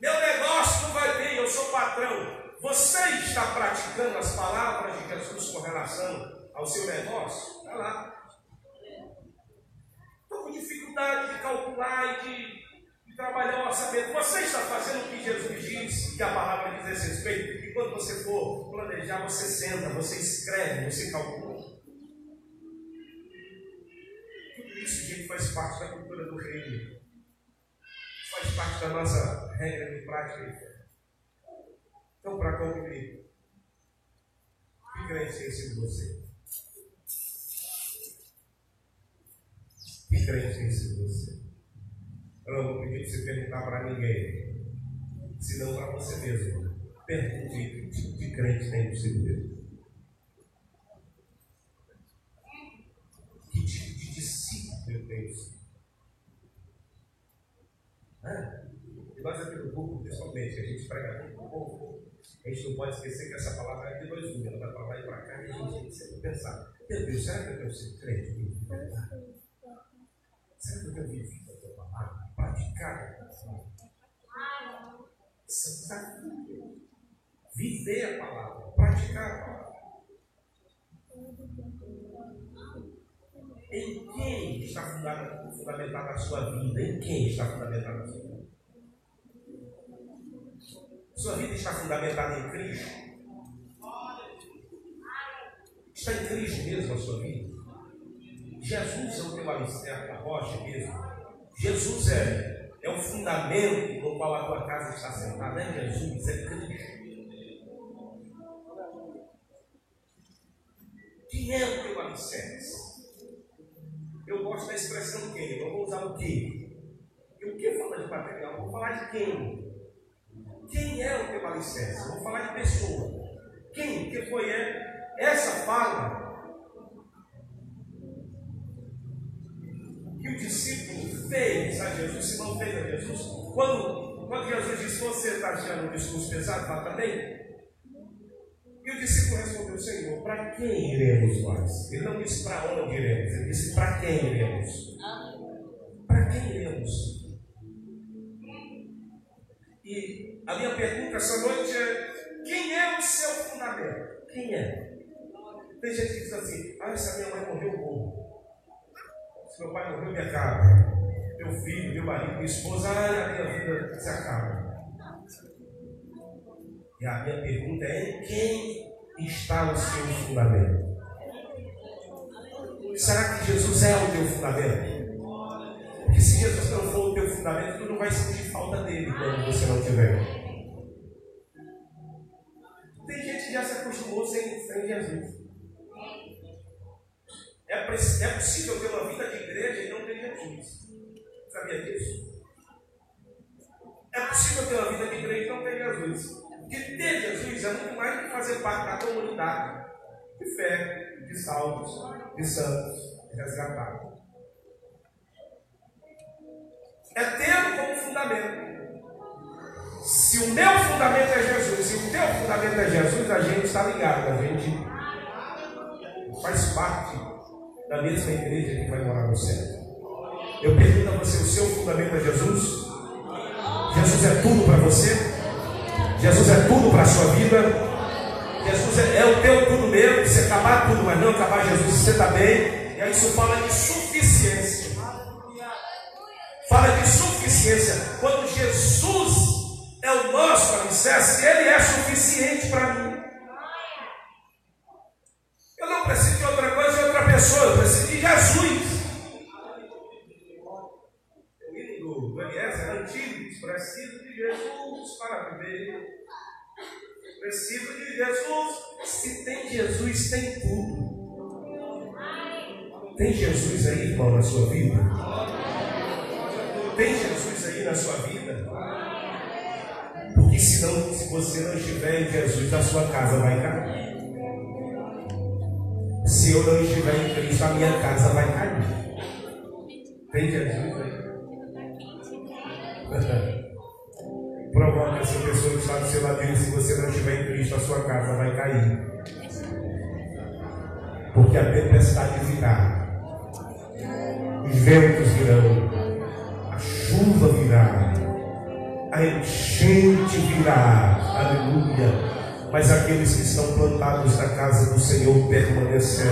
Meu negócio não vai bem, eu sou patrão. Você está praticando as palavras de Jesus com relação ao seu negócio? Vai lá. Estou com dificuldade de calcular e de de trabalhar o orçamento. Você está fazendo o que Jesus disse, que a palavra diz a respeito, e quando você for planejar, você senta, você escreve, você calcula. Tudo isso, gente, faz parte da cultura do reino. Faz parte da nossa regra de prática Então, para concluir, que crente sido você? Que crente tem sido você? Eu não vou pedir para você perguntar para ninguém, senão para você mesmo. Pergunte que tipo de crente tem sido Deus. Que tipo de discípulo eu tenho sido? Ah, e nós aqui no grupo, pessoalmente, a gente prega muito o povo. A gente não pode esquecer que essa palavra é de dois mundos, ela vai para lá e para cá, e a gente tem que sempre pensar: meu Deus, será que eu tenho sido crente? de verdade? Será que eu tenho vivido a tua palavra? Praticar a tua palavra? Isso é. Viver a palavra, praticar a palavra. Em quem está fundamentada a sua vida? Em quem está fundamentada a sua vida? Sua vida está fundamentada em Cristo? Está em Cristo mesmo a sua vida? Jesus é o teu alicerce, a rocha mesmo. Jesus é, é o fundamento no qual a tua casa está sentada. É Jesus, é Cristo. Quem é o teu alicerce? Eu gosto da expressão quem, eu vou usar o que. E o que fala de material? Vou falar de quem. Quem é o teu alicerce? Vou falar de pessoa. Quem? Que foi é? Essa fala que o discípulo fez a Jesus, Simão fez a Jesus. Quando, quando Jesus disse, você está achando um discurso pesado, fala também. E o discípulo respondeu, Senhor, para quem iremos nós? Ele não disse para onde iremos, ele disse para quem iremos. Para quem iremos? E a minha pergunta essa noite é: quem é o seu fundamento? Quem é? Tem gente que diz assim: ah, se a minha mãe morreu, eu morro. Se meu pai morreu, me acaba. Meu filho, meu marido, minha esposa, ah, a minha vida se acaba. E a minha pergunta é: em quem está o seu fundamento? Será que Jesus é o teu fundamento? Se Jesus não for o teu fundamento, tu não vai sentir falta dele quando você não tiver. Tem gente que já se acostumou sem, sem Jesus. É, é possível ter uma vida de igreja e não ter Jesus. Sabia disso? É possível ter uma vida de igreja e não ter Jesus. Porque ter Jesus é muito mais do que fazer parte da comunidade de fé, de salvos, de santos, de resgatados. É ter como fundamento. Se o meu fundamento é Jesus, se o teu fundamento é Jesus, a gente está ligado, a gente faz parte da mesma igreja que vai morar no céu. Eu pergunto a você: o seu fundamento é Jesus? Jesus é tudo para você? Jesus é tudo para a sua vida. Jesus é, é, o teu tudo mesmo. Se acabar tudo, mas não acabar Jesus, você está bem. E aí isso fala de suficiência. Fala de suficiência. Quando Jesus é o nosso alicerce, Ele é suficiente para mim. Eu não preciso de outra coisa de outra pessoa, eu preciso de Jesus. O hino do Eliezer é antigo, preciso de Jesus para viver. Preciso de Jesus. Se tem Jesus, tem tudo. Tem Jesus aí, irmão, na sua vida? Tem Jesus aí na sua vida? Porque senão, se você não estiver em Jesus, a sua casa vai cair. Se eu não estiver em Cristo, a minha casa vai cair. Tem Jesus aí? Provoca essa pessoa que está do seu lado se você não estiver em Cristo, a sua casa vai cair. Porque a tempestade virá, os ventos virão, chuva virá, a enchente virá, aleluia. Mas aqueles que estão plantados na casa do Senhor permanecerão.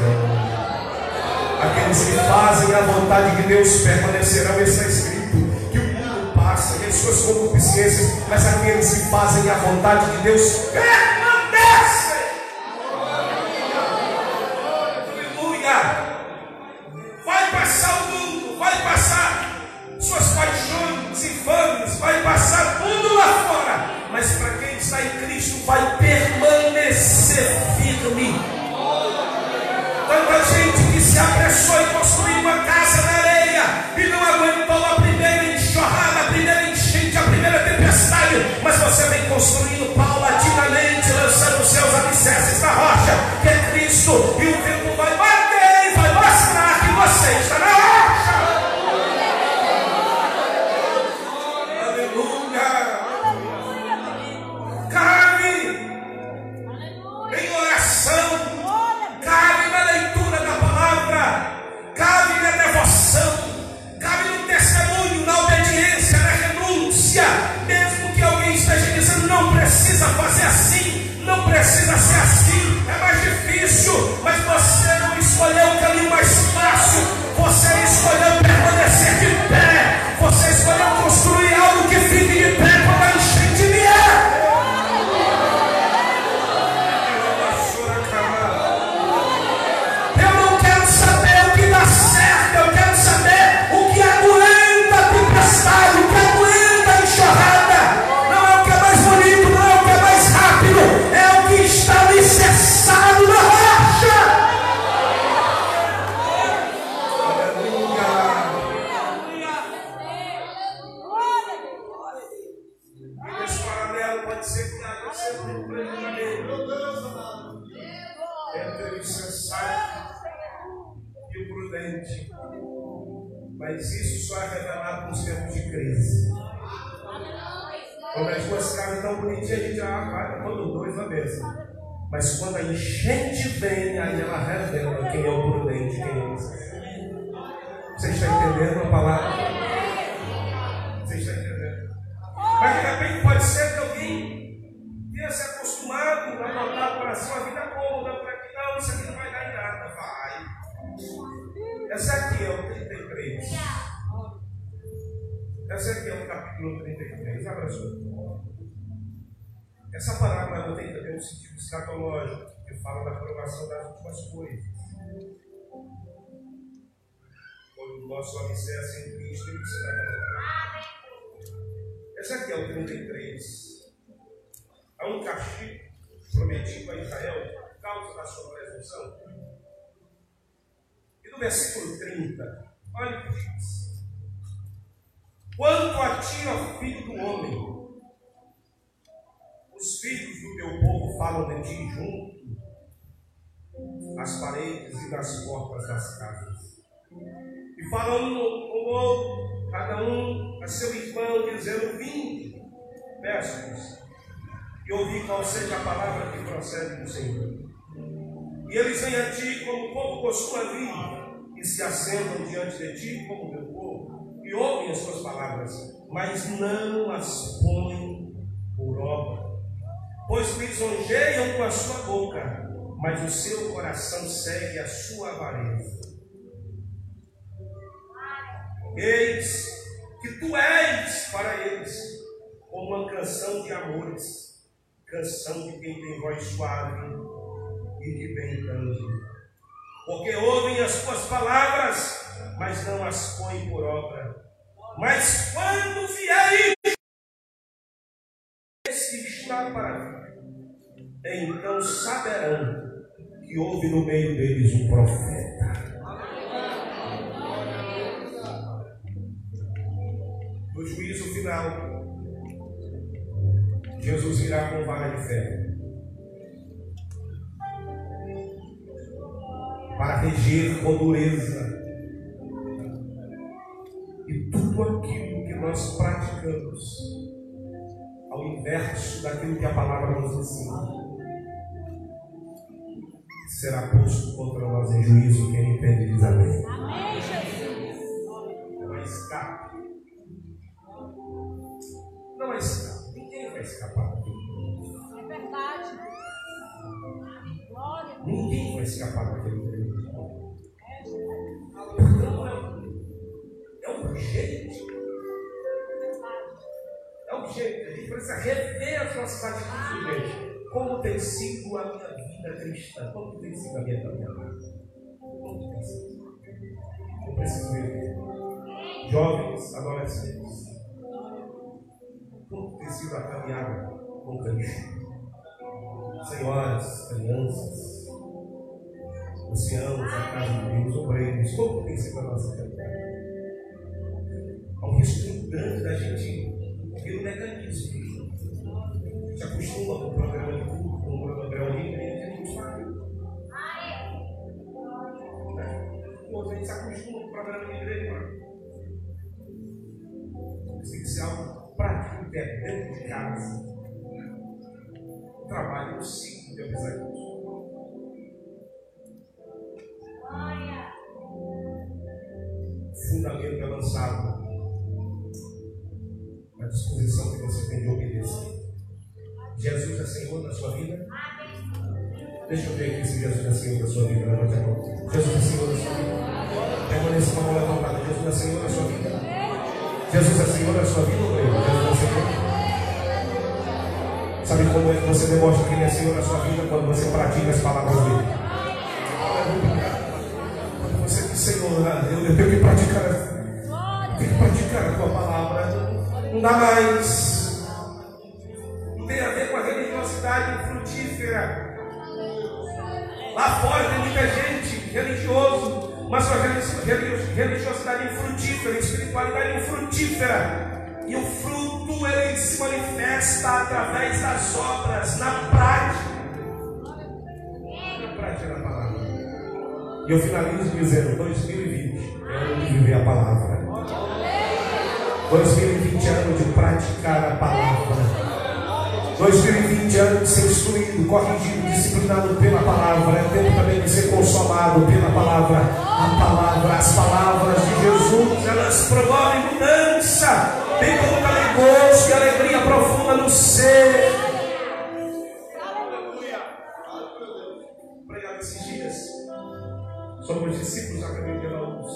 Aqueles que fazem a vontade de Deus permanecerão. Está escrito passa e as suas concupiscências, mas aqueles que fazem a vontade de Deus permanecem. Apressou em construir uma casa na areia e não aguentou a primeira enxurrada, a primeira enchente, a primeira tempestade, mas você vem construindo paulatinamente, lançando os seus alicerces na rocha, que é Cristo, e o precisa ser assim, Mas quando a enchente vem, aí ela revela quem é o prudente, quem é o Você está entendendo a palavra? Você está entendendo? Mas de repente pode ser Essa parábola ela tem também um sentido escatológico, que fala da aprovação das últimas coisas. Quando o nosso alicerce em Cristo, ele será Essa aqui é o 33. Há um castigo prometido a Israel por causa da sua presunção. E no versículo 30, olha o que diz. Quanto a ti, ó filho do homem, os filhos do teu povo falam de ti junto às paredes e nas portas das casas. E falam um outro, cada um a seu irmão, dizendo: Vinde, peço-vos, e ouvi qual seja a palavra que procede do Senhor. E eles vêm a ti como o povo costuma vir, e se assentam diante de ti como meu povo, e ouvem as tuas palavras, mas não as põem por obra pois lisonjeiam com a sua boca, mas o seu coração segue a sua avareza. Eis que tu és para eles como uma canção de amores, canção de quem tem voz suave e de bem cândido. Porque ouvem as tuas palavras, mas não as põem por obra. Mas quando vier esse está para então saberão que houve no meio deles um profeta. No juízo final, Jesus irá com vara de ferro para reger com dureza e tudo aquilo que nós praticamos ao inverso daquilo que a palavra nos ensina será posto contra nós em juízo. Quem entende diz amém. Amém, Jesus. Não há escape. Não há escape. Ninguém vai escapar daquilo. É verdade. Glória. Ninguém vai escapar daquele treino. É urgente. É urgente. A gente precisa rever as nossas atitudes, gente. Como tem sido a minha vida cristã? Como tem sido a minha caminhada? Tem sido? Eu preciso ver. Jovens, adolescentes. Como tem sido a caminhada com Cristo? Senhoras, crianças, anciãos, a casa de Deus, obreiros, como tem sido a nossa caminhada? Um risco grande da gente vir um mecanismo. Se acostuma com o programa O trabalho, ciclo de avisar isso. Fundamento é lançado na disposição que você tem de obedecer. Jesus é Senhor da sua vida? Deixa eu ver aqui se Jesus é Senhor da sua vida. Levante a mão. Jesus é Senhor da sua vida. Permaneça com a mão levantada. Jesus é Senhor da sua vida. Jesus é Senhor da sua vida, Sabe como é que você demonstra que Ele é Senhor da sua vida? Quando você pratica as palavras dele. Quando você diz, Senhor, eu, eu tenho que praticar, tenho que praticar a tua palavra. Não dá mais. Não tem a ver com a religiosidade frutífera. Lá fora tem muita gente religioso mas uma religiosidade infrutífera, espiritualidade infrutífera. Manifesta através das obras, na prática. E eu finalizo dizendo: 2020 é ano de viver a palavra. 2020 é ano de praticar a palavra. 2020 é ano de ser instruído, corrigido, disciplinado pela palavra. É tempo também de ser consolado pela palavra. A palavra, as palavras de Jesus, elas promovem mudança. Tem como também gosto e alegria profunda no ser. Pregado esses dias sobre os discípulos da caminho de Emaús.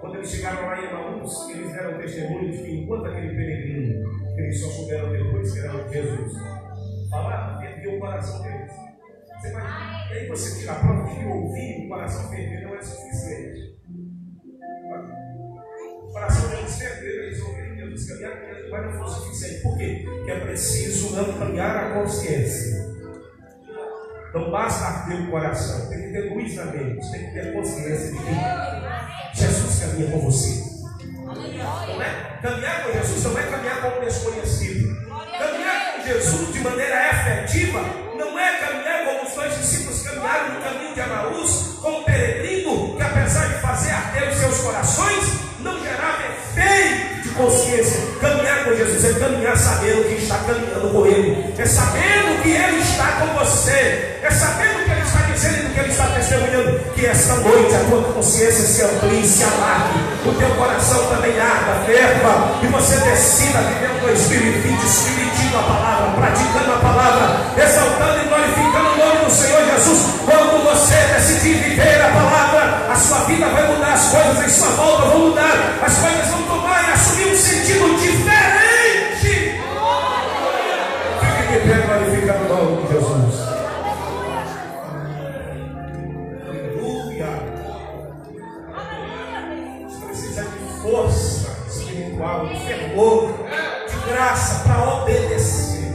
Quando eles chegaram lá em Emaús, eles deram testemunho de que enquanto aquele peregrino, que eles só souberam depois que era Jesus, falava, fervia o coração deles. Você vai, aí você tira a prova de que ouvir o coração ferver não é suficiente. O coração deles ferveu, eles ouviram Jesus caminhar com Mas não foi suficiente. Por quê? Porque é preciso ampliar a consciência. Não basta arder o coração, tem que ter luz na mente, tem que ter consciência de que Jesus caminha com você. Não é? Caminhar com Jesus não é caminhar com um desconhecido. Caminhar com Jesus de maneira efetiva não é caminhar como os dois discípulos caminharam no caminho de Amaús, com um peregrino que, apesar de fazer arder os seus corações, não gerava efeito de consciência. É caminhar sabendo que está caminhando com Ele, é sabendo que Ele está com você, é sabendo que Ele está dizendo e que Ele está testemunhando. Que esta noite a tua consciência se amplie, se alargue, o teu coração também arda, ferva, e você decida viver o 2020, espiritinho a palavra, praticando a palavra, exaltando e glorificando o nome do Senhor Jesus. Quando você decidir viver a palavra, a sua vida vai mudar, as coisas em sua volta vão mudar, as coisas vão espiritual, de fervor, de graça para obedecer.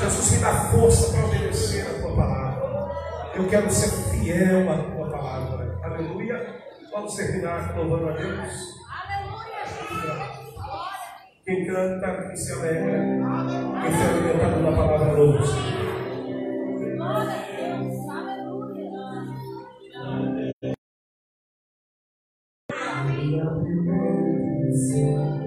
Jesus me dá força para obedecer a tua palavra. Eu quero ser fiel à tua palavra. Aleluia. Vamos terminar louvando a Deus. Quem canta, quem se alegra, quem se alimentado da palavra louca. Lembrei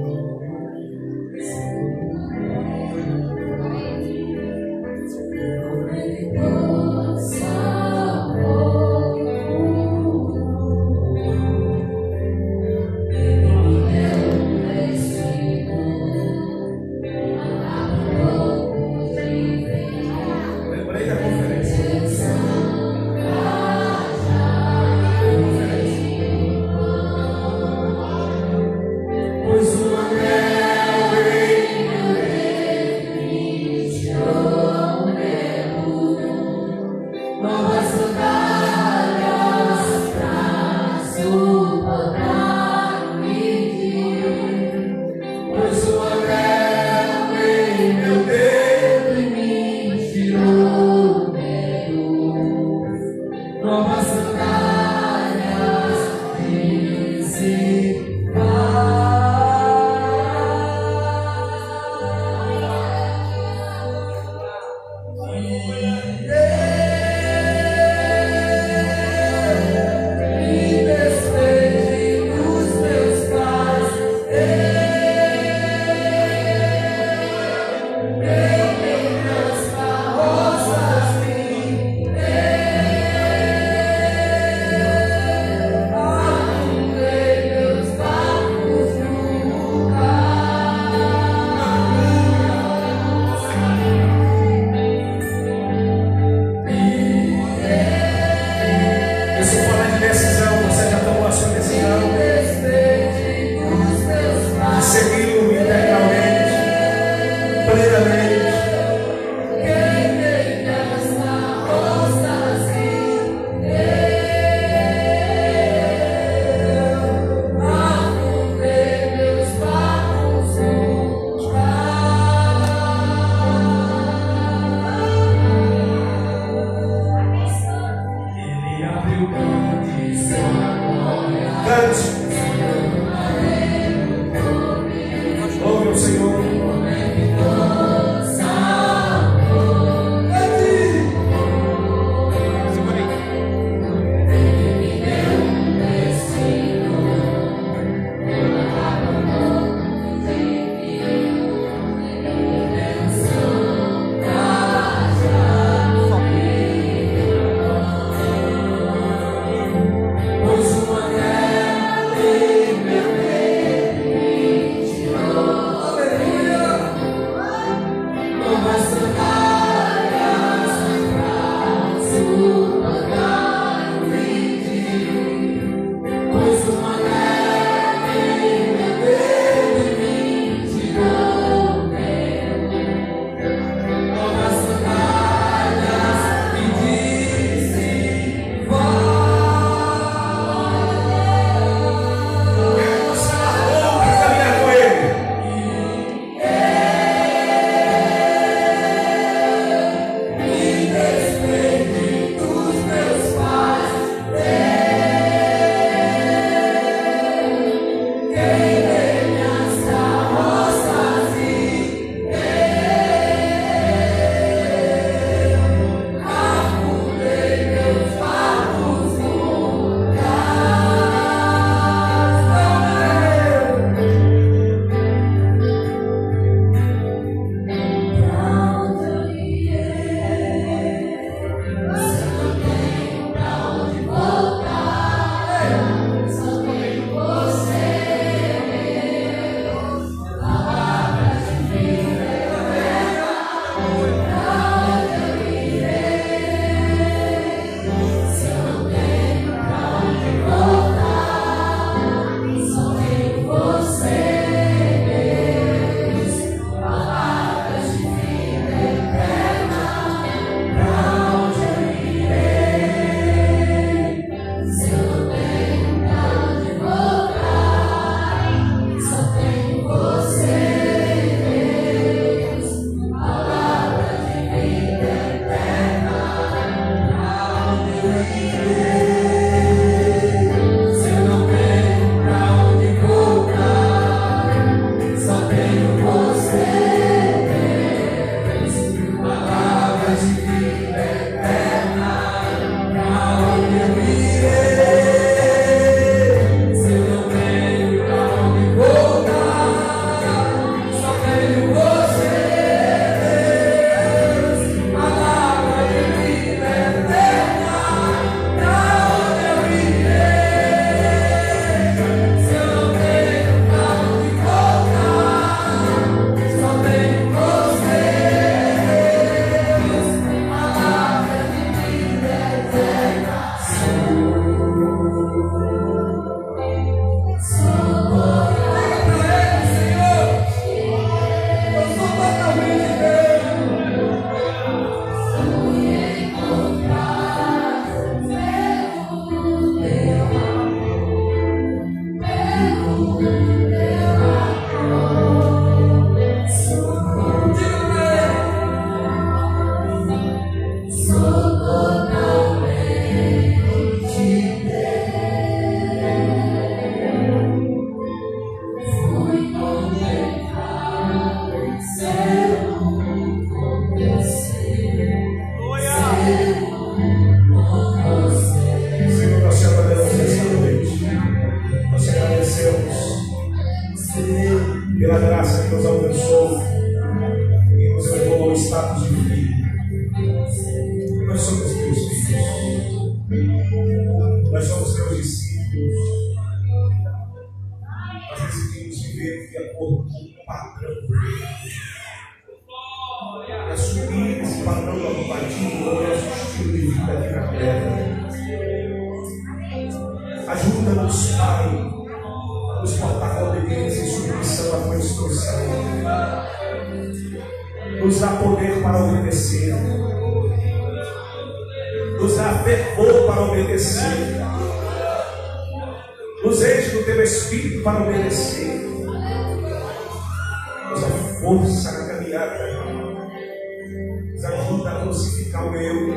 preparando a compartilha do nosso estilo de vida aqui na terra. Ajuda-nos, Pai, a nos portar com obediência e submissão à tua instrução. Nos dá poder para obedecer. Nos dá fervor para obedecer. Nos enche do teu espírito para obedecer. Nos dá força You.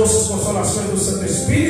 doces consolações do Santo Espírito.